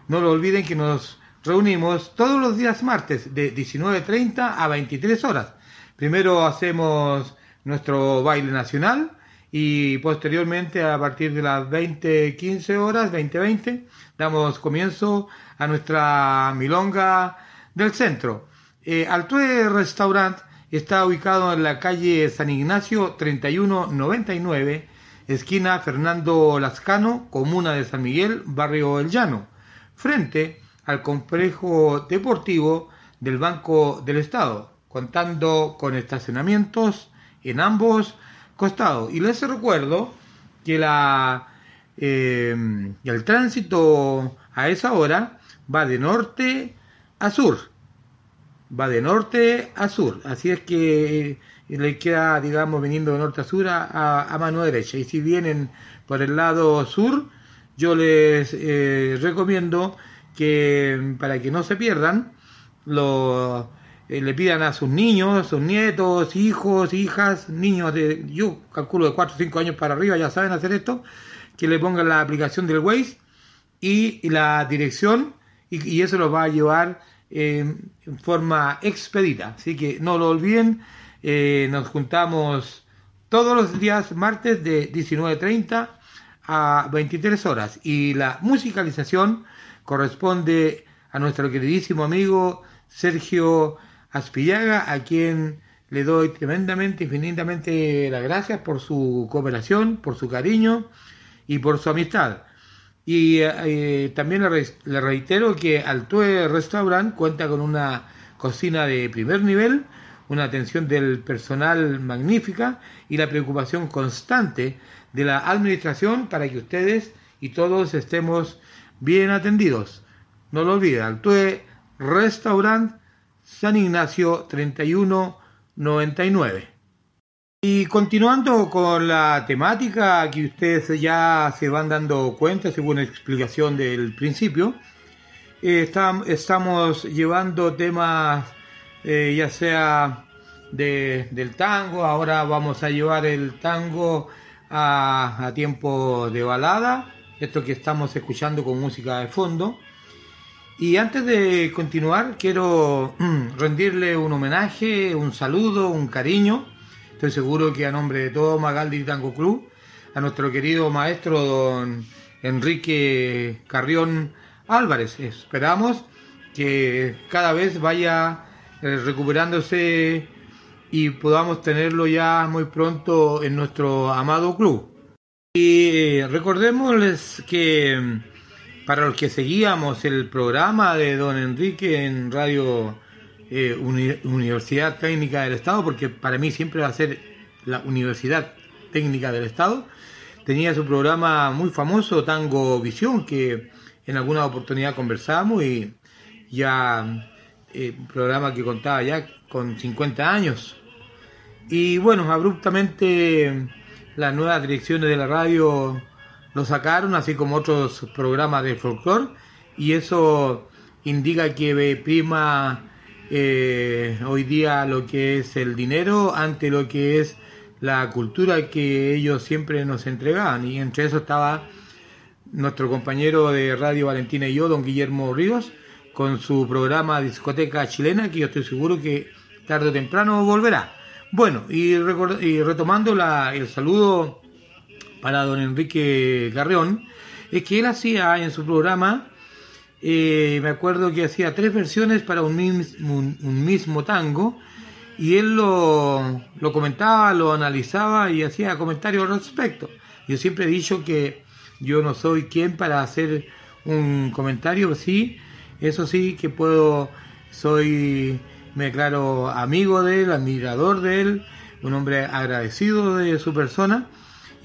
No lo olviden que nos reunimos todos los días martes de 19.30 a 23 horas. Primero hacemos nuestro baile nacional y posteriormente a partir de las 20.15 horas, 20.20, damos comienzo a nuestra milonga del centro. Eh, Altue Restaurant está ubicado en la calle San Ignacio 3199, esquina Fernando Lascano, comuna de San Miguel, barrio El Llano, frente al complejo deportivo del Banco del Estado, contando con estacionamientos en ambos costados. Y les recuerdo que la, eh, el tránsito a esa hora va de norte a sur. Va de norte a sur. Así es que le queda, digamos, viniendo de norte a sur a, a mano derecha. Y si vienen por el lado sur, yo les eh, recomiendo que para que no se pierdan, lo, eh, le pidan a sus niños, sus nietos, hijos, hijas, niños de, yo calculo de 4 o 5 años para arriba, ya saben hacer esto, que le pongan la aplicación del Waze y, la dirección y, y, eso los va a llevar eh, en forma expedita. Así que no lo olviden, eh, nos juntamos todos los días martes de 19.30 a 23 horas y la musicalización corresponde a nuestro queridísimo amigo Sergio Aspillaga, a quien le doy tremendamente, infinitamente las gracias por su cooperación, por su cariño y por su amistad. Y eh, también le, re le, reitero que Altue Restaurant cuenta con una cocina de primer nivel, una atención del personal magnífica y la preocupación constante de la administración para que ustedes y todos estemos bien atendidos. No lo olviden, Altue Restaurant San Ignacio 3199. Y continuando con la temática que ustedes ya se van dando cuenta según la explicación del principio, estamos llevando temas eh, ya sea de, del tango, ahora vamos a llevar el tango a, a tiempo de balada, esto que estamos escuchando con música de fondo. Y antes de continuar, quiero rendirle un homenaje, un saludo, un cariño. Estoy seguro que a nombre de todo Magaldi Tango Club, a nuestro querido maestro don Enrique Carrión Álvarez. Esperamos que cada vez vaya eh, recuperándose y podamos tenerlo ya muy pronto en nuestro amado club. Y eh, recordémosles que para los que seguíamos el programa de don Enrique en Radio eh, Universidad Técnica del Estado, porque para mí siempre va a ser la Universidad Técnica del Estado, tenía su programa muy famoso, Tango Visión, que en alguna oportunidad conversamos y ya eh, un programa que contaba ya con 50 años. Y bueno, abruptamente las nuevas direcciones de la radio lo sacaron, así como otros programas de folclore, y eso indica que prima eh, hoy día lo que es el dinero ante lo que es la cultura que ellos siempre nos entregaban, y entre eso estaba nuestro compañero de Radio Valentina y yo, don Guillermo Ríos, con su programa Discoteca Chilena, que yo estoy seguro que tarde o temprano volverá. Bueno, y, y retomando la, el saludo para don Enrique Garreón es que él hacía en su programa, eh, me acuerdo que hacía tres versiones para un mismo, un, mismo tango, y él lo, lo, comentaba, lo analizaba y hacía comentarios al respecto. Yo siempre he dicho que yo no soy quien para hacer un comentario, sí, eso sí que puedo, soy, me declaro amigo de él, admirador de él, un hombre agradecido de su persona,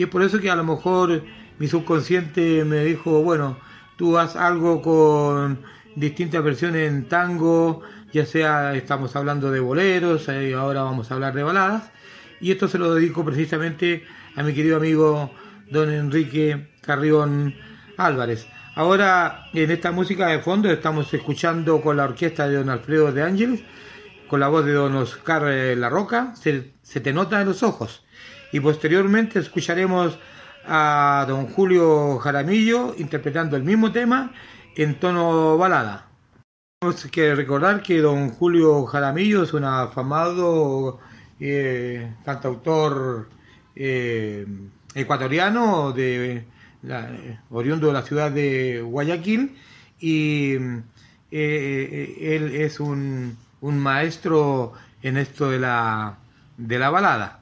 y es por eso que a lo mejor mi subconsciente me dijo, bueno, tú haz algo con distintas versiones en tango, ya sea estamos hablando de boleros, y ahora vamos a hablar de baladas. Y esto se lo dedico precisamente a mi querido amigo don Enrique Carrión Álvarez. Ahora en esta música de fondo estamos escuchando con la orquesta de don Alfredo de Ángeles, con la voz de don Oscar La Roca, se, se te nota en los ojos y posteriormente escucharemos a don Julio Jaramillo interpretando el mismo tema en tono balada. Tenemos que recordar que don Julio Jaramillo es un afamado eh, cantautor eh, ecuatoriano de oriundo de la ciudad de Guayaquil y eh, él es un, un maestro en esto de la, de la balada.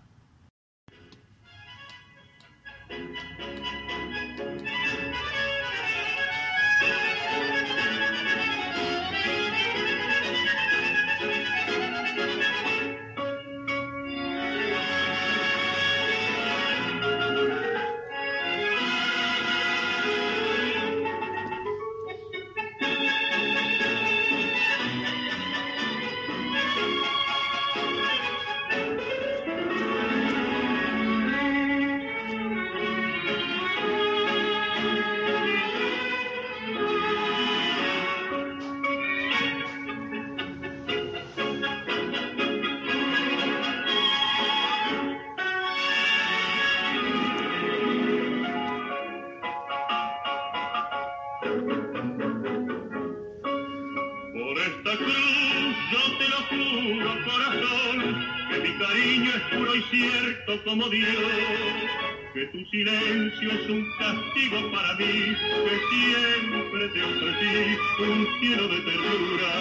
Es un castigo para mí, que siempre te ofrecí un cielo de ternura,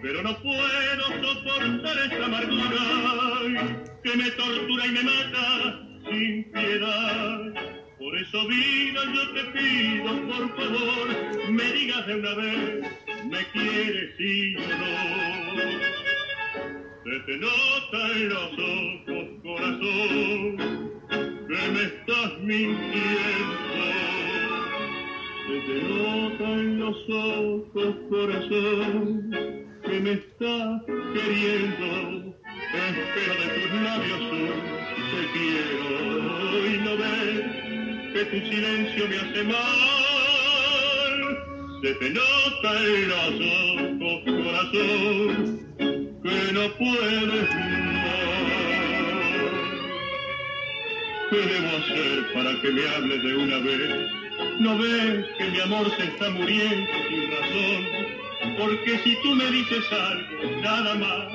pero no puedo soportar esta amargura que me tortura y me mata sin piedad. Por eso vida yo te pido, por favor, me digas de una vez, me quieres sí o no. Se te nota en los ojos, corazón, que me estás mintiendo. Se te nota en los ojos, corazón, que me estás queriendo. Espero de tus labios un quiero y no ves que tu silencio me hace mal. Se te nota en los ojos, corazón, que no puedes más. ¿Qué debo hacer para que me hables de una vez? ¿No ves que mi amor se está muriendo sin razón? Porque si tú me dices algo, nada más,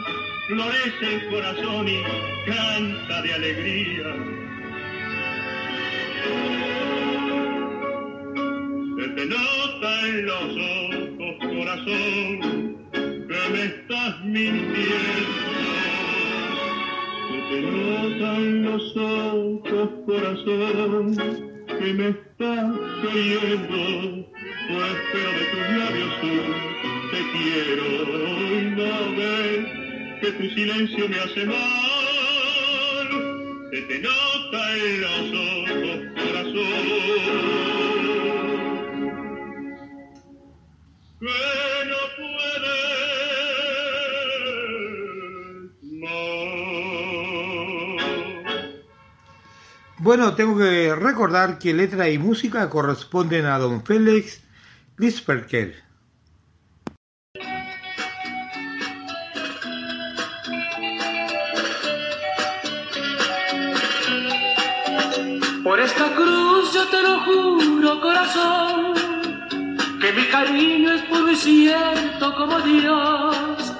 florece el corazón y canta de alegría. Se te nota en los ojos, corazón, que me estás mintiendo. Te nota en los ojos, corazón, que me estás queriendo. Pues espero de tus labios te quiero no ves que tu silencio me hace mal. Se te nota en los ojos, corazón. Que no puedes Bueno, tengo que recordar que letra y música corresponden a don Félix Lisperker. Por esta cruz yo te lo juro, corazón, que mi cariño es puro y cierto como Dios,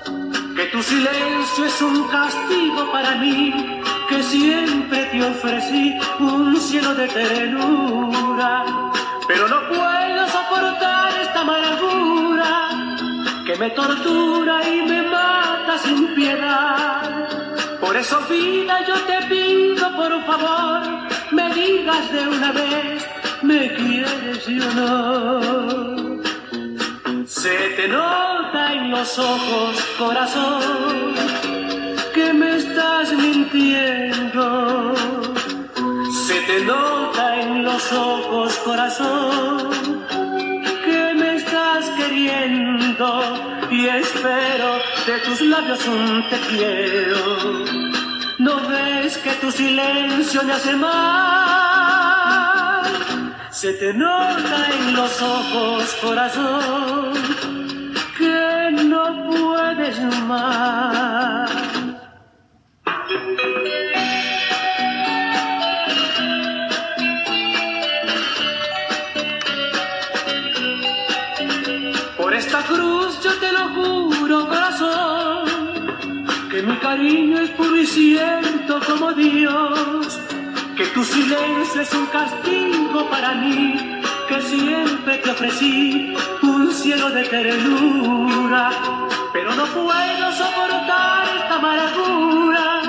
que tu silencio es un castigo para mí, que siempre te ofrecí un cielo de ternura, pero no puedo soportar esta amargura que me tortura y me mata sin piedad. Por eso, vida, yo te pido, por favor, me digas de una vez, ¿me quieres y o no? Se te nota en los ojos, corazón, mintiendo. Se te nota en los ojos, corazón, que me estás queriendo y espero de tus labios un te quiero. ¿No ves que tu silencio me hace mal? Se te nota en los ojos, corazón, que no puedes más. Por esta cruz yo te lo juro, corazón, que mi cariño es puro y cierto como Dios, que tu silencio es un castigo para mí, que siempre te ofrecí un cielo de ternura, pero no puedo soportar esta amargura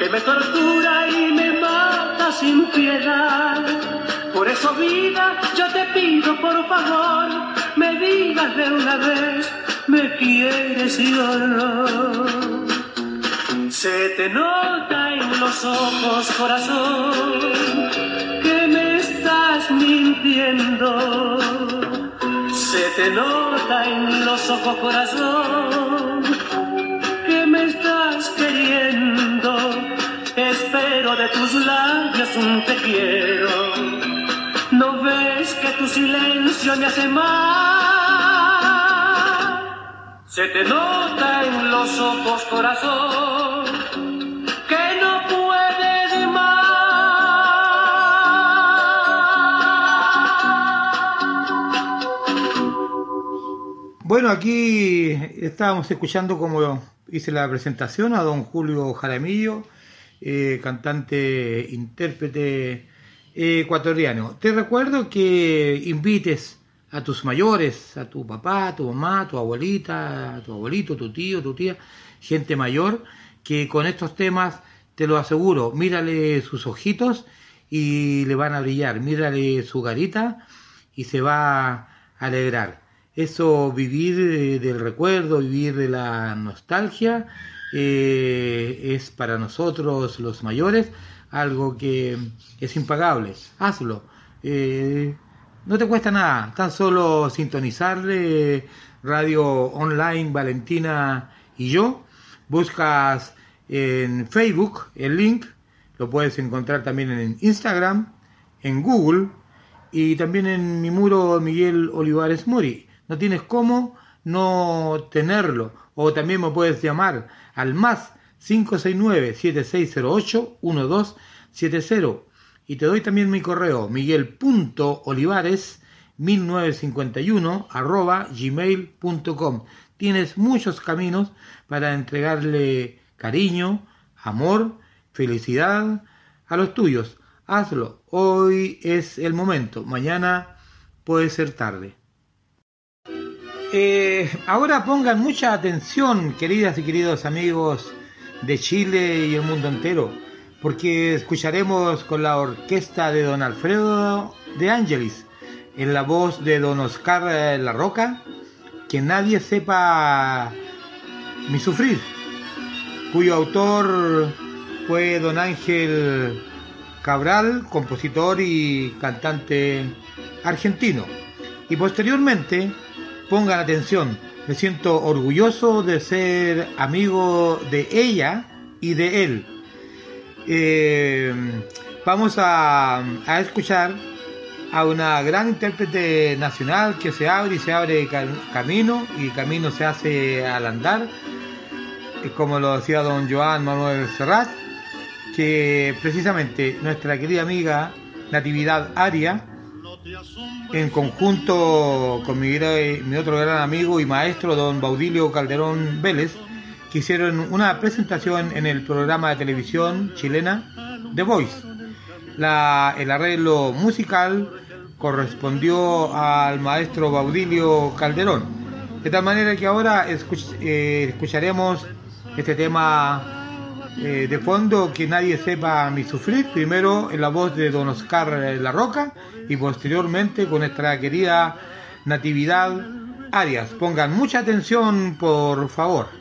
que me tortura y me mata sin piedad. Por eso, vida, yo te pido, por favor, me digas de una vez, me quieres y o no. Se te nota en los ojos, corazón, que me estás mintiendo. Se te nota en los ojos, corazón, estás queriendo. Espero de tus labios un te quiero. ¿No ves que tu silencio me hace mal? Se te nota en los ojos, corazón, que no puedes más. Bueno, aquí estábamos escuchando como hice la presentación a don Julio Jaramillo, eh, cantante, intérprete eh, ecuatoriano. Te recuerdo que invites a tus mayores, a tu papá, a tu mamá, a tu abuelita, a tu abuelito, tu tío, tu tía, gente mayor, que con estos temas, te lo aseguro, mírale sus ojitos y le van a brillar, mírale su garita y se va a alegrar. Eso, vivir eh, del recuerdo, vivir de la nostalgia, eh, es para nosotros los mayores algo que es impagable. Hazlo. Eh, no te cuesta nada, tan solo sintonizar eh, Radio Online Valentina y yo. Buscas en Facebook el link, Lo puedes encontrar también en Instagram, en Google y también en mi muro Miguel Olivares Mori. No tienes cómo no tenerlo. O también me puedes llamar al más 569-7608-1270. Y te doy también mi correo, miguel.olivares1951 arroba gmail.com. Tienes muchos caminos para entregarle cariño, amor, felicidad a los tuyos. Hazlo. Hoy es el momento. Mañana puede ser tarde. Eh, ahora pongan mucha atención, queridas y queridos amigos de Chile y el mundo entero, porque escucharemos con la orquesta de don Alfredo de Ángelis, en la voz de don Oscar La Roca, que nadie sepa mi sufrir, cuyo autor fue don Ángel Cabral, compositor y cantante argentino. Y posteriormente, pongan atención, me siento orgulloso de ser amigo de ella y de él. Eh, vamos a, a, escuchar a una gran intérprete nacional que se abre y se abre camino y camino se hace al andar, como lo decía don Joan Manuel Serrat, que precisamente nuestra querida amiga Natividad Aria, en conjunto con mi, otro gran amigo y maestro, don Baudilio Calderón Vélez, que hicieron una presentación en el programa de televisión chilena The Voice. El arreglo musical correspondió al maestro Baudilio Calderón. De tal manera que ahora eh, escucharemos este tema eh, de fondo que nadie sepa mi sufrir, primero en la voz de don Oscar La Roca y posteriormente con nuestra querida Natividad Arias. Pongan mucha atención, por favor.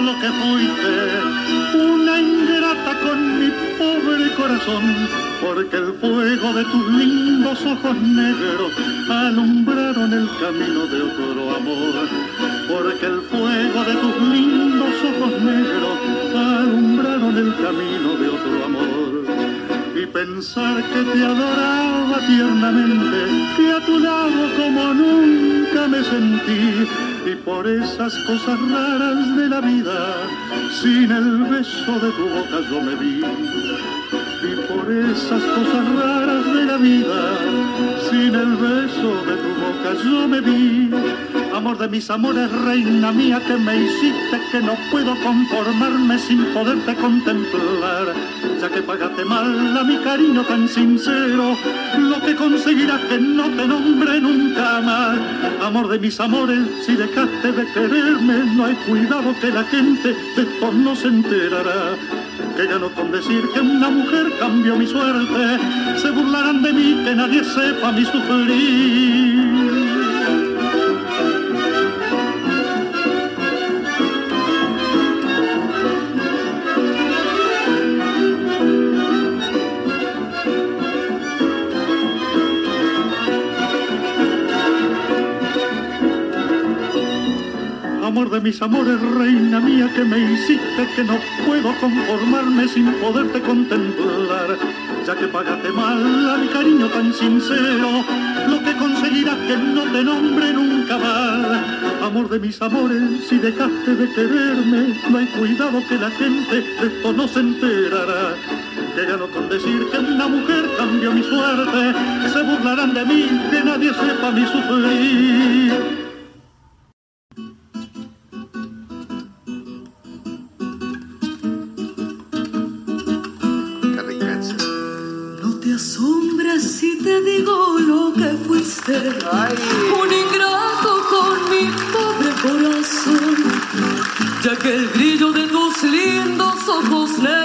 Lo que fuiste, una ingrata con mi pobre corazón, porque el fuego de tus lindos ojos negros alumbraron el camino de otro amor, porque el fuego de tus lindos ojos negros alumbraron el camino de otro amor. Y pensar que te adoraba tiernamente, que a tu lado como nunca me sentí, y por esas cosas raras de la vida, sin el beso de tu boca yo me vi. Y por esas cosas raras de la vida, sin el beso de tu boca yo me vi. Amor de mis amores, reina mía, que me hiciste que no puedo conformarme sin poderte contemplar. Que pagaste mal a mi cariño tan sincero, lo que conseguirás que no te nombre nunca más. Amor de mis amores, si dejaste de quererme, no hay cuidado que la gente de esto no se enterará que no con decir que una mujer cambió mi suerte, se burlarán de mí que nadie sepa mi sufrir. De mis amores, reina mía, que me hiciste que no puedo conformarme sin poderte contemplar. Ya que pagaste mal a mi cariño tan sincero, lo que conseguirás que no te nombre nunca más. Amor de mis amores, si dejaste de quererme, no hay cuidado que la gente de esto no se enterará. Que gano con decir que una mujer cambió mi suerte, se burlarán de mí, que nadie sepa mi sufrir. Un ingrato con mi pobre corazón, ya que el brillo de tus lindos ojos negros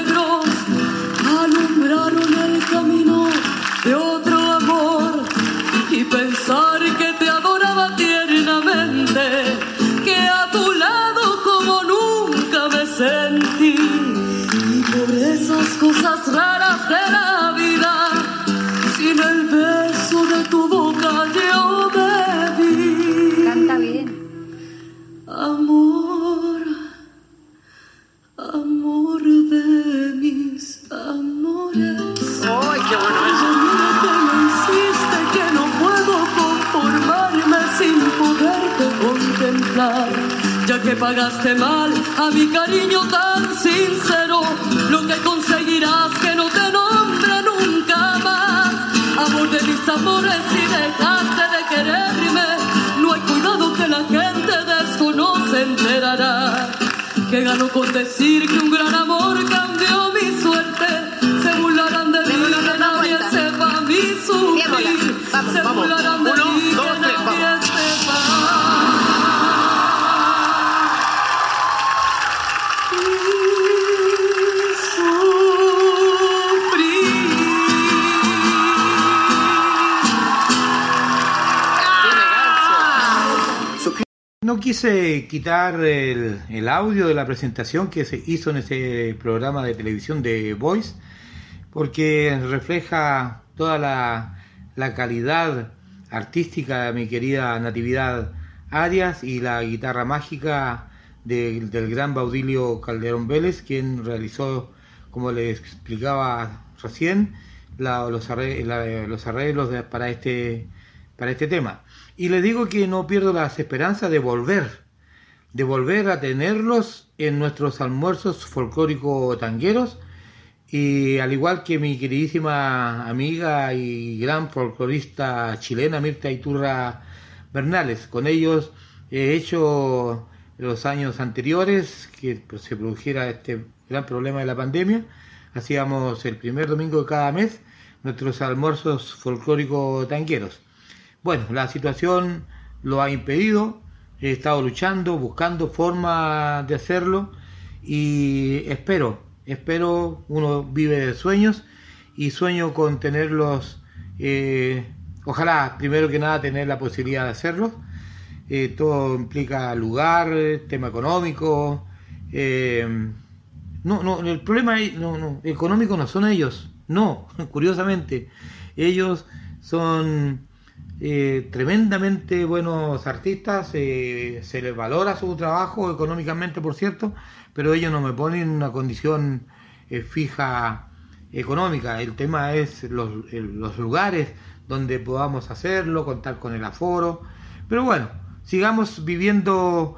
No quise quitar el, audio de la presentación que se hizo en ese programa de televisión de Voice, porque refleja toda la, calidad artística de mi querida Natividad Arias y la guitarra mágica de, del gran Baudilio Calderón Vélez, quien realizó, como les explicaba recién, los, arreglos, para, este, para este tema. Y les digo que no pierdo las esperanzas de volver, de volver a tenerlos en nuestros almuerzos folclórico tangueros. Y al igual que mi queridísima amiga y gran folclorista chilena Mirta Iturra Bernales, con ellos he hecho los años anteriores que se produjera este gran problema de la pandemia. Hacíamos el primer domingo de cada mes nuestros almuerzos folclórico tangueros. Bueno, la situación lo ha impedido, he estado luchando, buscando forma de hacerlo y espero, espero, uno vive de sueños y sueño con tenerlos, eh, ojalá primero que nada tener la posibilidad de hacerlos. Eh, todo implica lugar, tema económico. Eh, no, no, el problema no, no, económico no son ellos, no, <laughs> curiosamente, ellos son eh, tremendamente buenos artistas, eh, se les valora su trabajo económicamente, por cierto, pero ellos no me ponen una condición eh, fija económica. El tema es los, los, lugares donde podamos hacerlo, contar con el aforo. Pero bueno, sigamos viviendo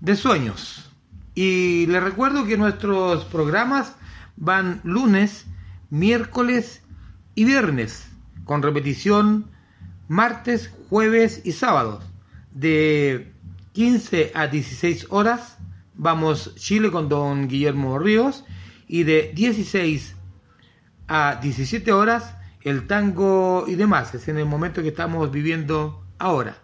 de sueños. Y les recuerdo que nuestros programas van lunes, miércoles y viernes, con repetición martes, jueves y sábados. De 15 a 16 horas vamos Chile con don Guillermo Ríos y de 16 a 17 horas el tango y demás. Es en el momento que estamos viviendo ahora.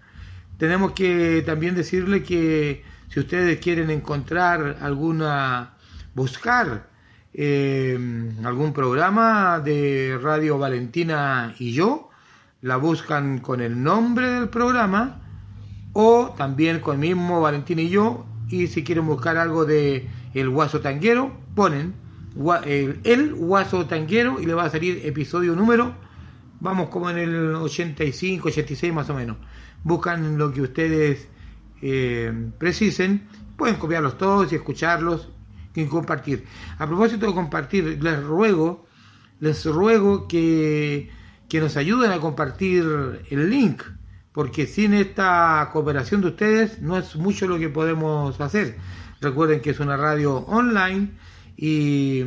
Tenemos que también decirle que si ustedes quieren encontrar alguna, buscar eh, algún programa de Radio Valentina y yo, la buscan con el nombre del programa o también con mismo Valentín y yo y si quieren buscar algo de el guaso tanguero ponen el, el guaso tanguero y le va a salir episodio número vamos como en el 85 86 más o menos buscan lo que ustedes eh, precisen pueden copiarlos todos y escucharlos y compartir. A propósito de compartir, les ruego, les ruego que, que nos ayuden a compartir el link, porque sin esta cooperación de ustedes no es mucho lo que podemos hacer. Recuerden que es una radio online y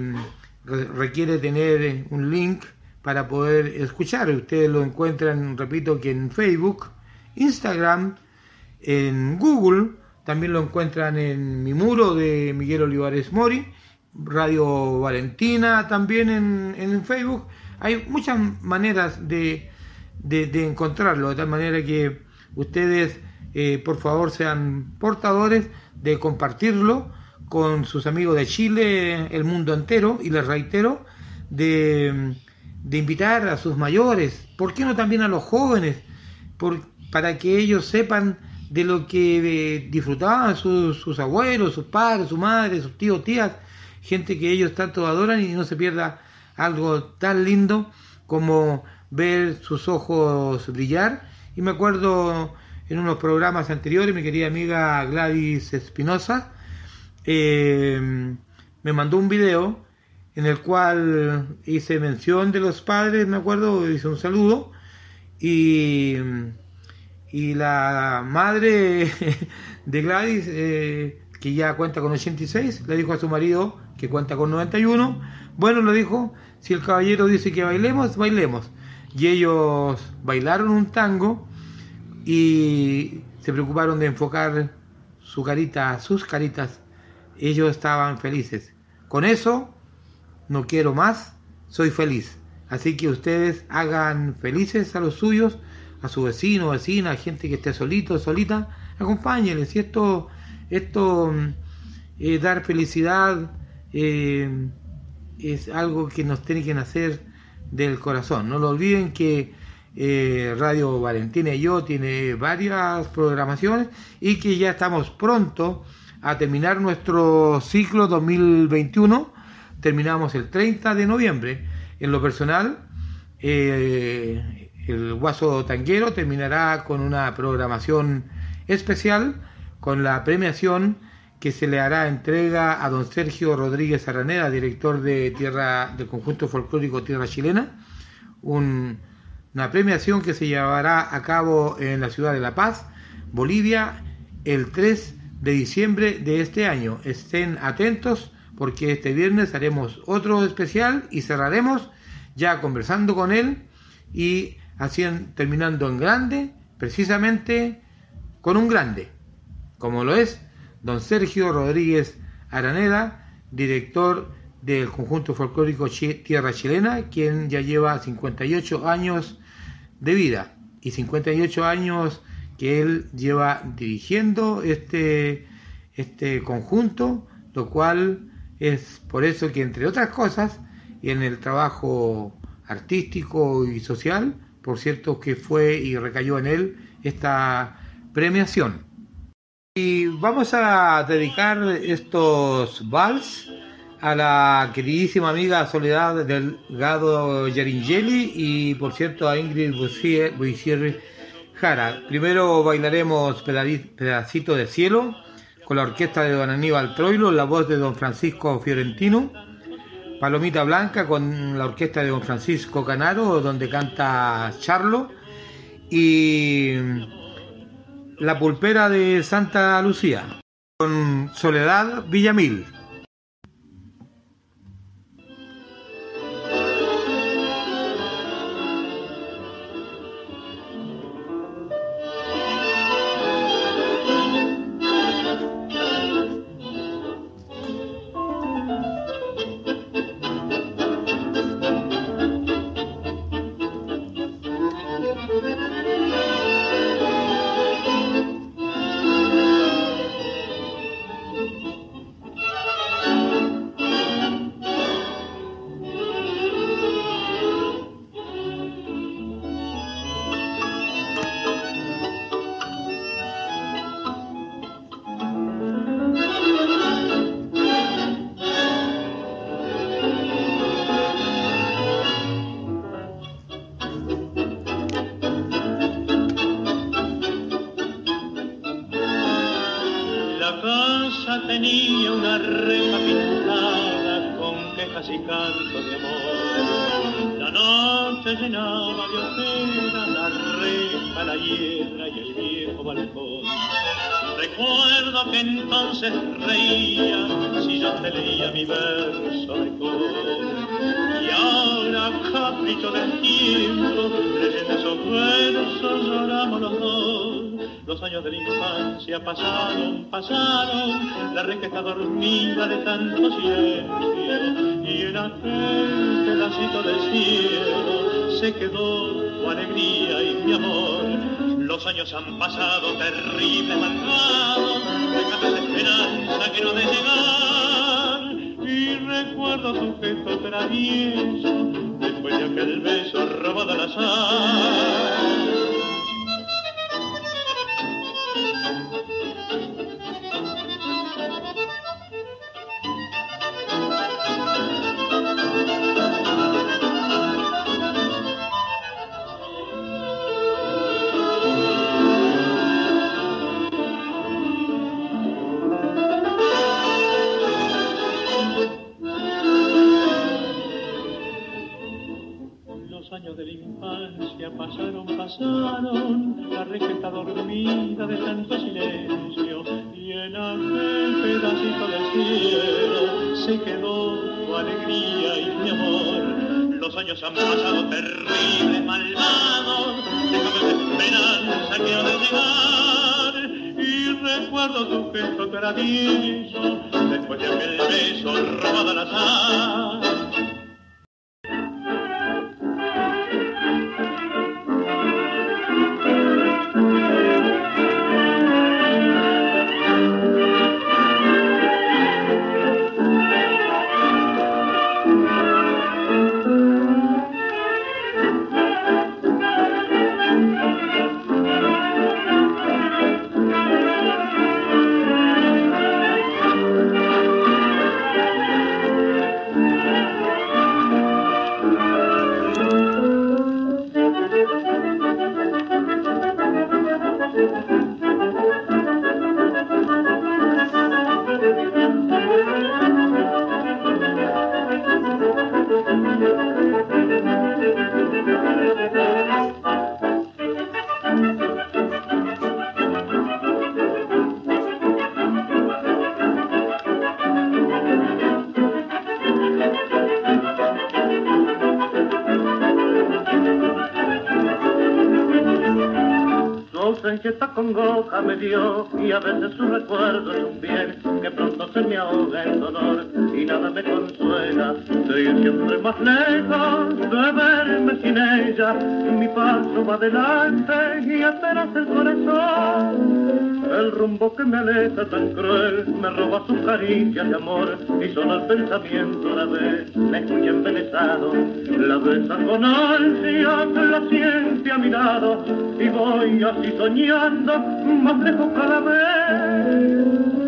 requiere tener un link para poder escuchar. Ustedes lo encuentran, repito, que en Facebook, Instagram, en Google, también lo encuentran en mi muro de Miguel Olivares Mori, Radio Valentina también en, en Facebook. Hay muchas maneras de, de, encontrarlo, de tal manera que ustedes, eh, por favor, sean portadores de compartirlo con sus amigos de Chile, el mundo entero, y les reitero, de, de invitar a sus mayores, ¿por qué no también a los jóvenes? Por, para que ellos sepan de lo que eh, disfrutaban sus, sus, abuelos, sus padres, su madre, sus tíos, tías, gente que ellos tanto adoran y no se pierda algo tan lindo como ver sus ojos brillar. Y me acuerdo en unos programas anteriores, mi querida amiga Gladys Espinosa eh, me mandó un video en el cual hice mención de los padres, me acuerdo, hice un saludo y y la madre <laughs> de Gladys, eh, que ya cuenta con 86, le dijo a su marido, que cuenta con 91, bueno, le dijo, si el caballero dice que bailemos, bailemos. Y ellos bailaron un tango y se preocuparon de enfocar su carita, sus caritas. Ellos estaban felices. Con eso, no quiero más, soy feliz. Así que ustedes hagan felices a los suyos a su vecino, vecina, gente que esté solito, solita, acompáñenles. Y esto, esto mm, dar felicidad eh, es algo que nos tiene que nacer del corazón. No lo olviden que eh, Radio Valentina y yo tiene varias programaciones y que ya estamos pronto a terminar nuestro ciclo 2021. Terminamos el 30 de noviembre. En lo personal, el Guaso Tanguero terminará con una programación especial con la premiación que se le hará entrega a don Sergio Rodríguez Araneda, director de Tierra del conjunto folclórico Tierra Chilena, una premiación que se llevará a cabo en la ciudad de La Paz, Bolivia, el 3 de diciembre de este año. Estén atentos porque este viernes haremos otro especial y cerraremos ya conversando con él y hacían terminando en grande, precisamente con un grande, como lo es don Sergio Rodríguez Araneda, director del conjunto folclórico Tierra Chilena, quien ya lleva 58 años de vida y 58 años que él lleva dirigiendo este, este conjunto, lo cual es por eso que entre otras cosas, en el trabajo artístico y social, por cierto, que fue y recayó en él esta premiación. Y vamos a dedicar estos vals a la queridísima amiga Soledad Delgado Yaringeli y por cierto a Ingrid Buisier Jara. Primero bailaremos Pedacito de Cielo con la orquesta de don Aníbal Troilo, la voz de don Francisco Fiorentino Palomita Blanca con la orquesta de don Francisco Canaro, donde canta Charlo, y La Pulpera de Santa Lucía, con Soledad Villamil. Pasaron, pasaron, la reja está dormida de tanto silencio. Y en aquel pedacito del cielo se quedó tu alegría y mi amor. Los años han pasado terrible, malvado, déjame la esperanza que no de llegar. Y recuerdo tu gesto travieso, después de aquel beso robado al azar. Congoja me dio y a veces su recuerdo es un bien que pronto se me ahoga el dolor y nada me consuela de ir siempre más lejos de verme sin ella mi paso va adelante y atrás el corazón el rumbo que me aleja tan cruel me roba sus caricias de amor y solo el pensamiento la vez me escucha embelesado la besa con ansia la siente a mi lado y voy así soñando más lejos cada vez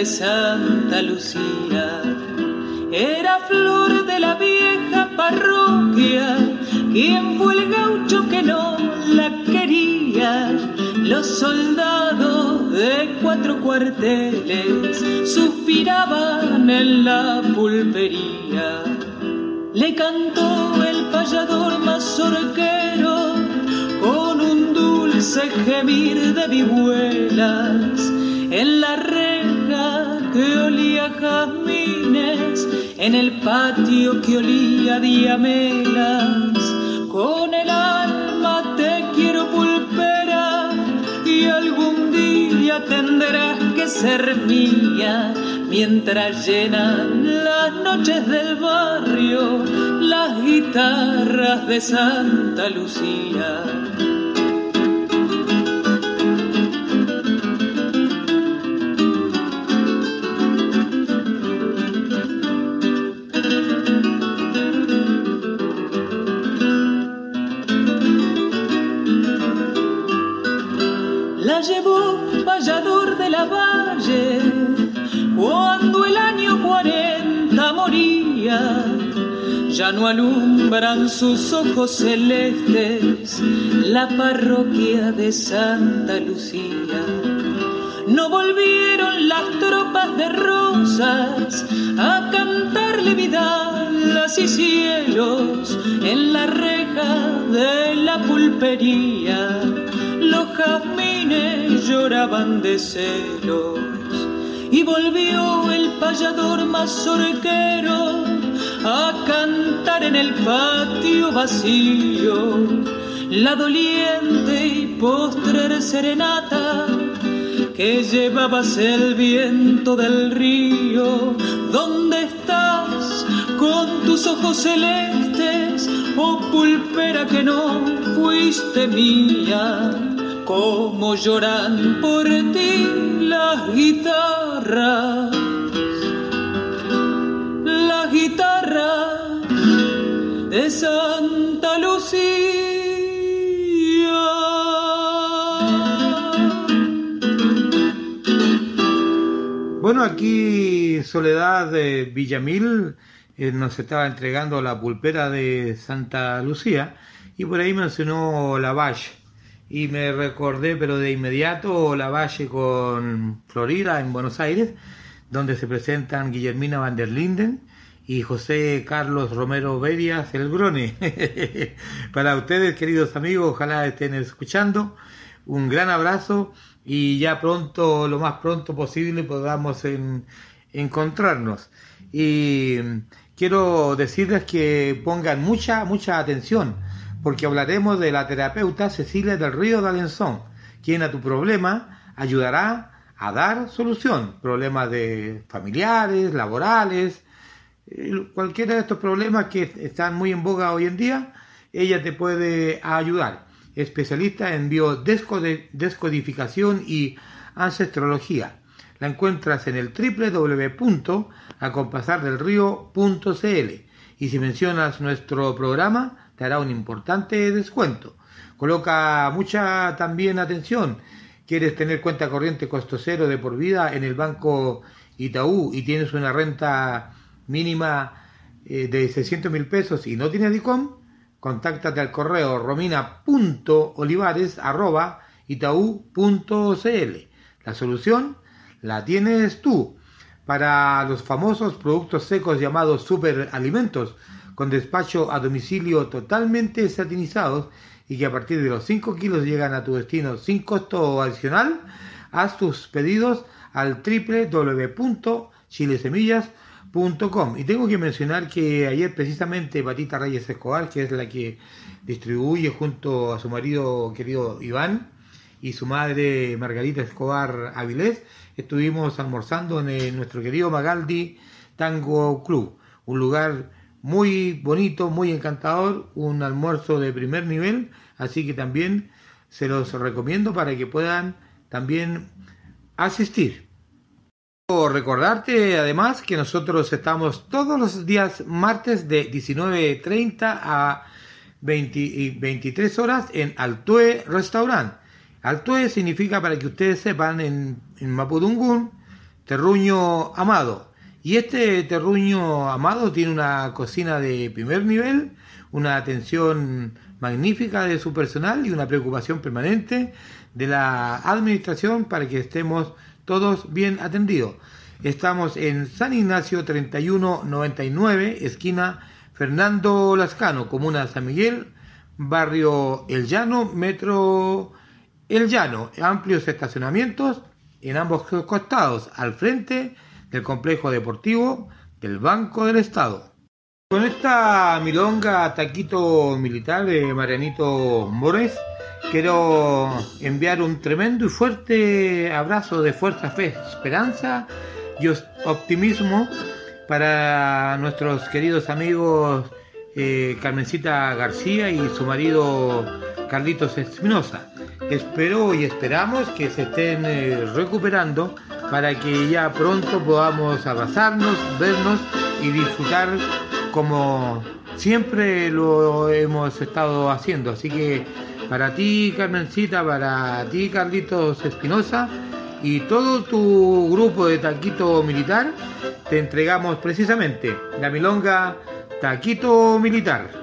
pulpera de Santa Lucía. No volvieron las tropas de rosas a cantarle vidalas y cielos en la reja de la pulpería. Los jazmines lloraban de celos y volvió el payador mazorquero a cantar en el patio vacío la doliente y postrer serenata que llevabas el viento del río. ¿Dónde estás con tus ojos celestes, oh pulpera que no fuiste mía? Cómo lloran por ti las guitarras, las guitarras de Santa Lucía. Bueno, aquí Soledad de Villamil eh, nos estaba entregando la pulpera de Santa Lucía y por ahí mencionó la Valle y me recordé pero de inmediato la Valle con Florida en Buenos Aires donde se presentan Guillermina van der Linden y José Carlos Romero Berias el Grone. <laughs> Para ustedes queridos amigos, ojalá estén escuchando. Un gran abrazo y ya pronto, lo más pronto posible, podamos en, encontrarnos. Y quiero decirles que pongan mucha, mucha atención, porque hablaremos de la terapeuta Cecilia del Río de Alenzón, quien a tu problema ayudará a dar solución. Problemas de familiares, laborales, cualquiera de estos problemas que están muy en boga hoy en día, ella te puede ayudar especialista en biodescodificación y ancestrología. La encuentras en el www.acompasardelrío.cl y si mencionas nuestro programa te hará un importante descuento. Coloca mucha también atención. ¿Quieres tener cuenta corriente costo cero de por vida en el banco Itaú y tienes una renta mínima eh, de 600 mil pesos y no tienes DICOM? Contáctate al correo romina.olivares.itaú.cl. La solución la tienes tú. Para los famosos productos secos llamados superalimentos, con despacho a domicilio totalmente satinizados y que a partir de los 5 kilos llegan a tu destino sin costo adicional, haz tus pedidos al www.chilesemillas.com. Y tengo que mencionar que ayer precisamente Patita Reyes Escobar, que es la que distribuye junto a su marido querido Iván y su madre Margarita Escobar Avilés, estuvimos almorzando en el- nuestro querido Magaldi Tango Club, un lugar muy bonito, muy encantador, un almuerzo de primer nivel, así que también se los recomiendo para que puedan también asistir. Recordarte además que nosotros estamos todos los días martes de 19.30 a 20 y 23 horas en Altue Restaurant. Altue significa, para que ustedes sepan, en, en Mapudungún, terruño amado. Y este terruño amado tiene una cocina de primer nivel, una atención magnífica de su personal y una preocupación permanente de la administración para que estemos todos bien atendidos. Estamos en San Ignacio 3199, esquina Fernando Lascano, comuna San Miguel, barrio El Llano, metro El Llano, amplios estacionamientos en ambos costados, al frente del complejo deportivo del Banco del Estado. Con esta milonga taquito militar de Marianito Mores, quiero enviar un tremendo y fuerte abrazo de fuerza, fe, esperanza y optimismo para nuestros queridos amigos eh, Carmencita García y su marido Carlitos Espinosa. Espero y esperamos que se estén eh, recuperando para que ya pronto podamos abrazarnos, vernos y disfrutar como siempre lo hemos estado haciendo. Así que para ti, Carmencita, para ti, Carlitos Espinosa, y todo tu grupo de Taquito Militar, te entregamos precisamente la milonga Taquito Militar.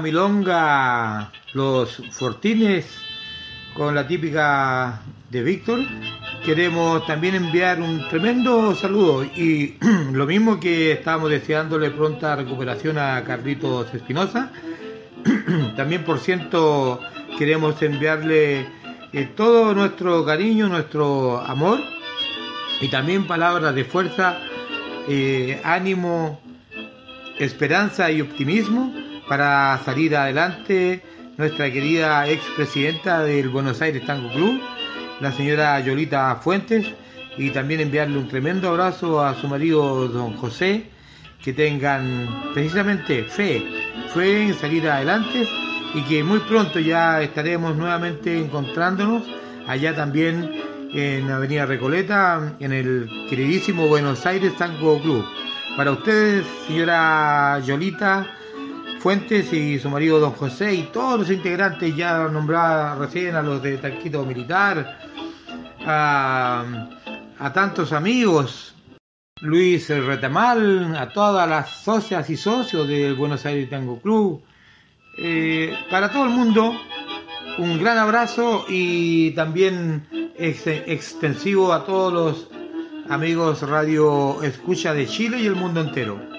Milonga Los Fortines con la típica de Víctor. Queremos también enviar un tremendo saludo y <clears throat> lo mismo que estábamos deseándole pronta recuperación a Carlitos Espinosa. <clears throat> también por ciento queremos enviarle eh, todo nuestro cariño, nuestro amor y también palabras de fuerza, eh, ánimo, esperanza y optimismo para salir adelante nuestra querida expresidenta del Buenos Aires Tango Club, la señora Yolita Fuentes, y también enviarle un tremendo abrazo a su marido don José, que tengan precisamente fe, fe en salir adelante y que muy pronto ya estaremos nuevamente encontrándonos allá también en Avenida Recoleta, en el queridísimo Buenos Aires Tango Club. Para ustedes, señora Yolita Fuentes y su marido Don José y todos los integrantes ya nombrados recién, a los de Tanquito Militar, a, tantos amigos, Luis Retamal, a todas las socias y socios del Buenos Aires Tango Club. Eh, para todo el mundo, un gran abrazo y también ex extensivo a todos los amigos Radio Escucha de Chile y el mundo entero.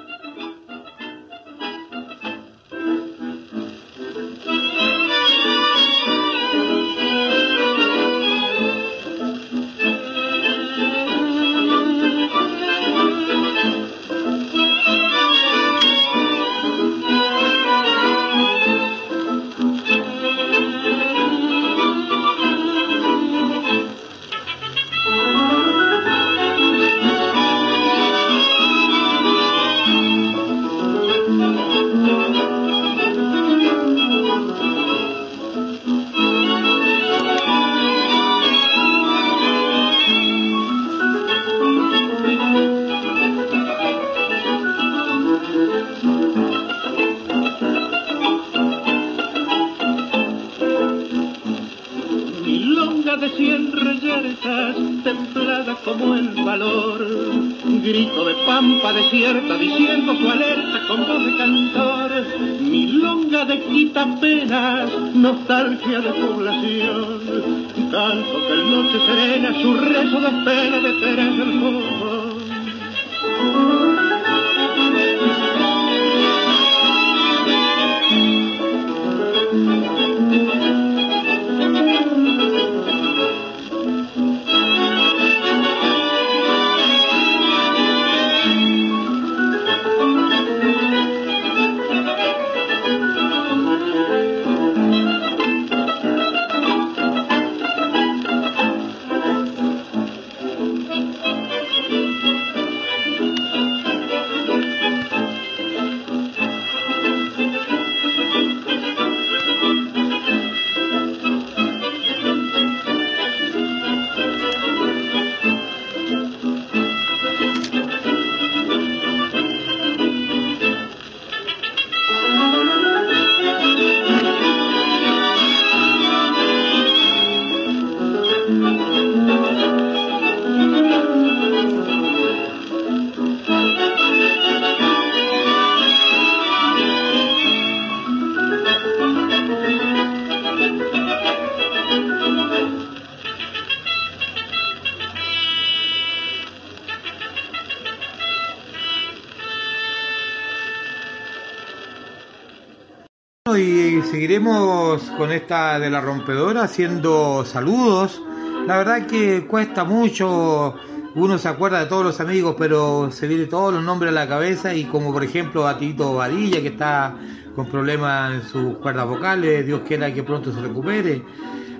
Seguiremos con esta de la rompedora haciendo saludos. La verdad que cuesta mucho, uno se acuerda de todos los amigos, pero se viene todos los nombres a la cabeza y como por ejemplo a Tito Varilla que está con problemas en sus cuerdas vocales, Dios quiera que pronto se recupere.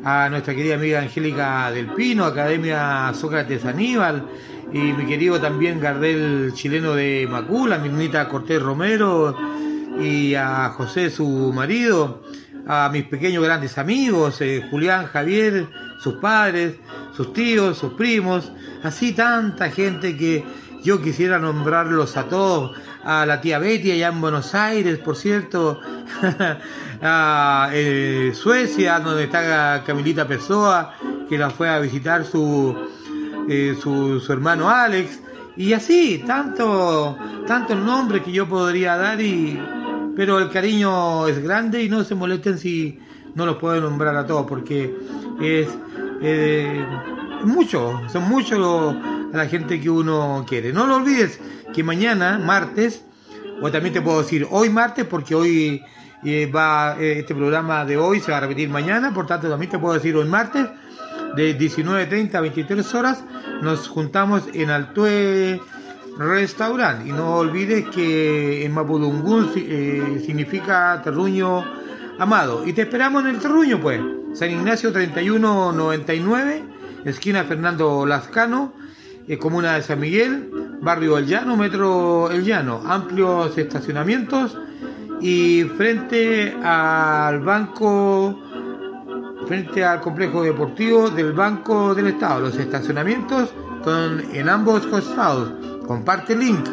A nuestra querida amiga Angélica del Pino, Academia Sócrates Aníbal, y mi querido también Gardel chileno de Macula, Mirnita Cortés Romero, y a José, su marido, a mis pequeños grandes amigos, eh, Julián, Javier, sus padres, sus tíos, sus primos, así tanta gente que yo quisiera nombrarlos a todos, a la tía Betty allá en Buenos Aires, por cierto, <laughs> a eh, Suecia, donde está Camilita Pessoa, que la fue a visitar su, eh, su, su hermano Alex, y así, tanto, tantos nombres que yo podría dar y pero el cariño es grande y no se molesten si no los puedo nombrar a todos porque es eh, mucho, son muchos la gente que uno quiere. No lo olvides que mañana, martes, o también te puedo decir hoy martes porque hoy eh, va eh, este programa de hoy se va a repetir mañana, por tanto también te puedo decir hoy martes de 19.30 a 23 horas nos juntamos en Altue restaurante. Y no olvides que en Mapudungún eh, significa terruño amado. Y te esperamos en el terruño, pues. San Ignacio 3199, esquina Fernando Lascano, eh, comuna de San Miguel, barrio El Llano, metro El Llano. Amplios estacionamientos y frente al banco, frente al complejo deportivo del Banco del Estado. Los estacionamientos son en ambos costados. Comparte el link,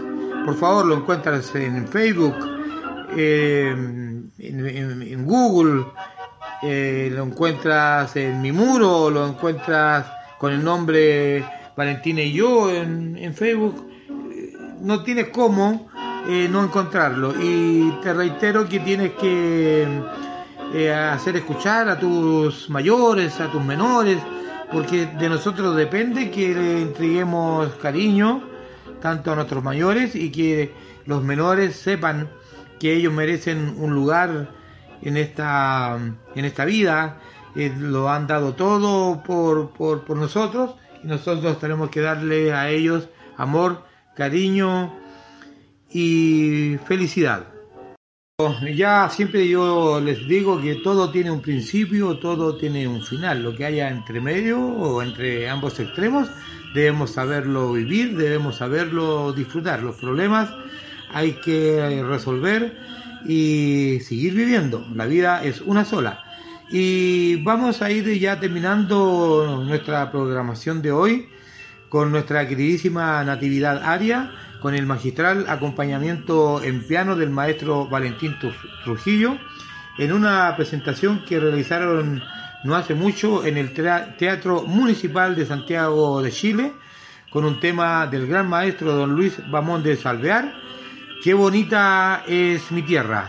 por favor, lo encuentras en Facebook, en, en- en Google, eh, lo encuentras en mi muro, lo encuentras con el nombre Valentina y yo en, en Facebook. Eh, No tienes cómo eh, no encontrarlo. Y te reitero que tienes que eh, hacer escuchar a tus mayores, a tus menores, porque de nosotros depende que le entreguemos cariño tanto a nuestros mayores y que los menores sepan que ellos merecen un lugar en esta, en esta vida, eh, lo han dado todo por, por, por nosotros y nosotros tenemos que darle a ellos amor, cariño y felicidad. Ya siempre yo les digo que todo tiene un principio, todo tiene un final. Lo que haya entre medio o entre ambos extremos debemos saberlo vivir, debemos saberlo disfrutar. Los problemas hay que resolver y seguir viviendo. La vida es una sola. Y vamos a ir ya terminando nuestra programación de hoy con nuestra queridísima Natividad Aria, con el magistral acompañamiento en piano del maestro Valentín Tru- Trujillo, en una presentación que realizaron no hace mucho en el Tea- Teatro Municipal de Santiago de Chile, con un tema del gran maestro don Luis Bamón de Salvear, Qué bonita es mi tierra.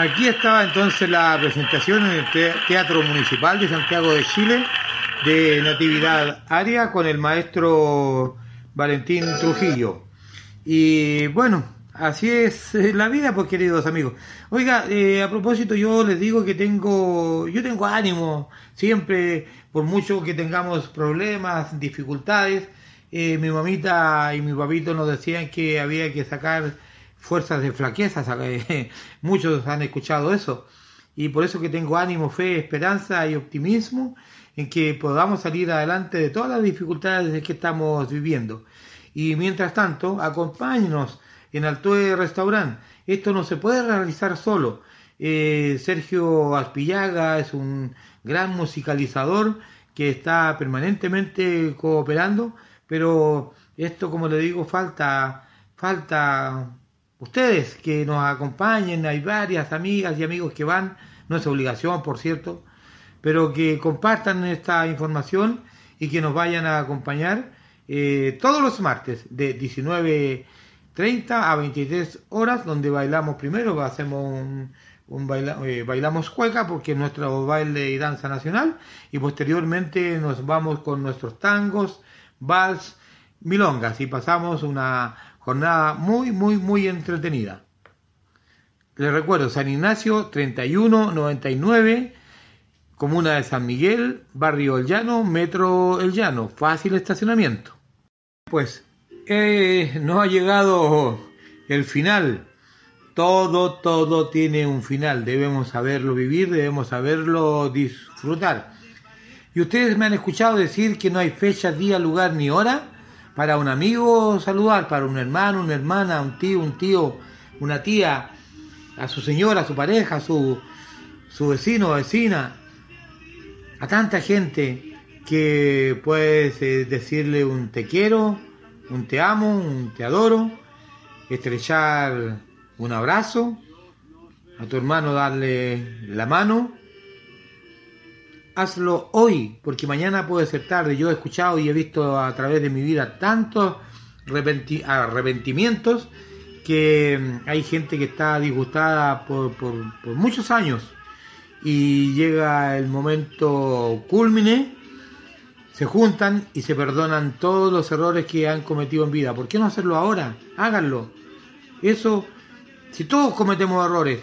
Aquí estaba entonces la presentación en el Te- Teatro Municipal de Santiago de Chile de Natividad Aria con el maestro Valentín Trujillo. Y bueno, así es eh, la vida, pues queridos amigos. Oiga, eh, a propósito, yo les digo que tengo, yo tengo ánimo, siempre, por mucho que tengamos problemas, dificultades, eh, mi mamita y mi papito nos decían que había que sacar fuerzas de flaqueza, <laughs> muchos han escuchado eso, y por eso que tengo ánimo, fe, esperanza y optimismo en que podamos salir adelante de todas las dificultades que estamos viviendo. Y mientras tanto, acompáñenos en Altoe Restaurant. Esto no se puede realizar solo. Eh, Sergio Aspillaga es un gran musicalizador que está permanentemente cooperando, pero esto, como le digo, falta, falta ustedes que nos acompañen. Hay varias amigas y amigos que van, no es obligación, por cierto, pero que compartan esta información y que nos vayan a acompañar eh, todos los martes de 19.30 a 23 horas, donde bailamos primero, hacemos un, eh, bailamos cueca porque es nuestro baile y danza nacional y posteriormente nos vamos con nuestros tangos, vals, milongas y pasamos una jornada muy, muy, muy entretenida. Les recuerdo, San Ignacio 3199 Comuna de San Miguel, Barrio El Llano, Metro El Llano, fácil estacionamiento. Pues eh, no ha llegado el final. Todo, todo tiene un final. Debemos saberlo vivir, debemos saberlo disfrutar. Y ustedes me han escuchado decir que no hay fecha, día, lugar ni hora para un amigo saludar, para un hermano, una hermana, un tío, un tío, una tía, a su señora, a su pareja, a su, su vecino vecina, a tanta gente que puedes eh, decirle un te quiero, un te amo, un te adoro, estrechar un abrazo, a tu hermano darle la mano. Hazlo hoy, porque mañana puede ser tarde. Yo he escuchado y he visto a través de mi vida tantos arrepentimientos que mm, hay gente que está disgustada por, por muchos años y llega el momento culmine se juntan y se perdonan todos los errores que han cometido en vida. ¿Por qué no hacerlo ahora? Háganlo. Eso, si todos cometemos errores,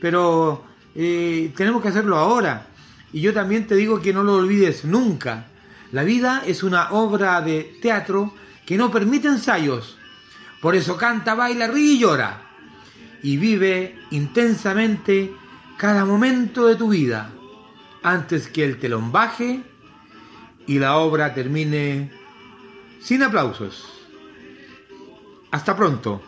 pero eh, tenemos que hacerlo ahora. Y yo también te digo que no lo olvides nunca. La vida es una obra de teatro que no permite ensayos. Por eso canta, baila, ríe y llora. Y vive intensamente cada momento de tu vida antes que el telón baje y la obra termine sin aplausos. Hasta pronto.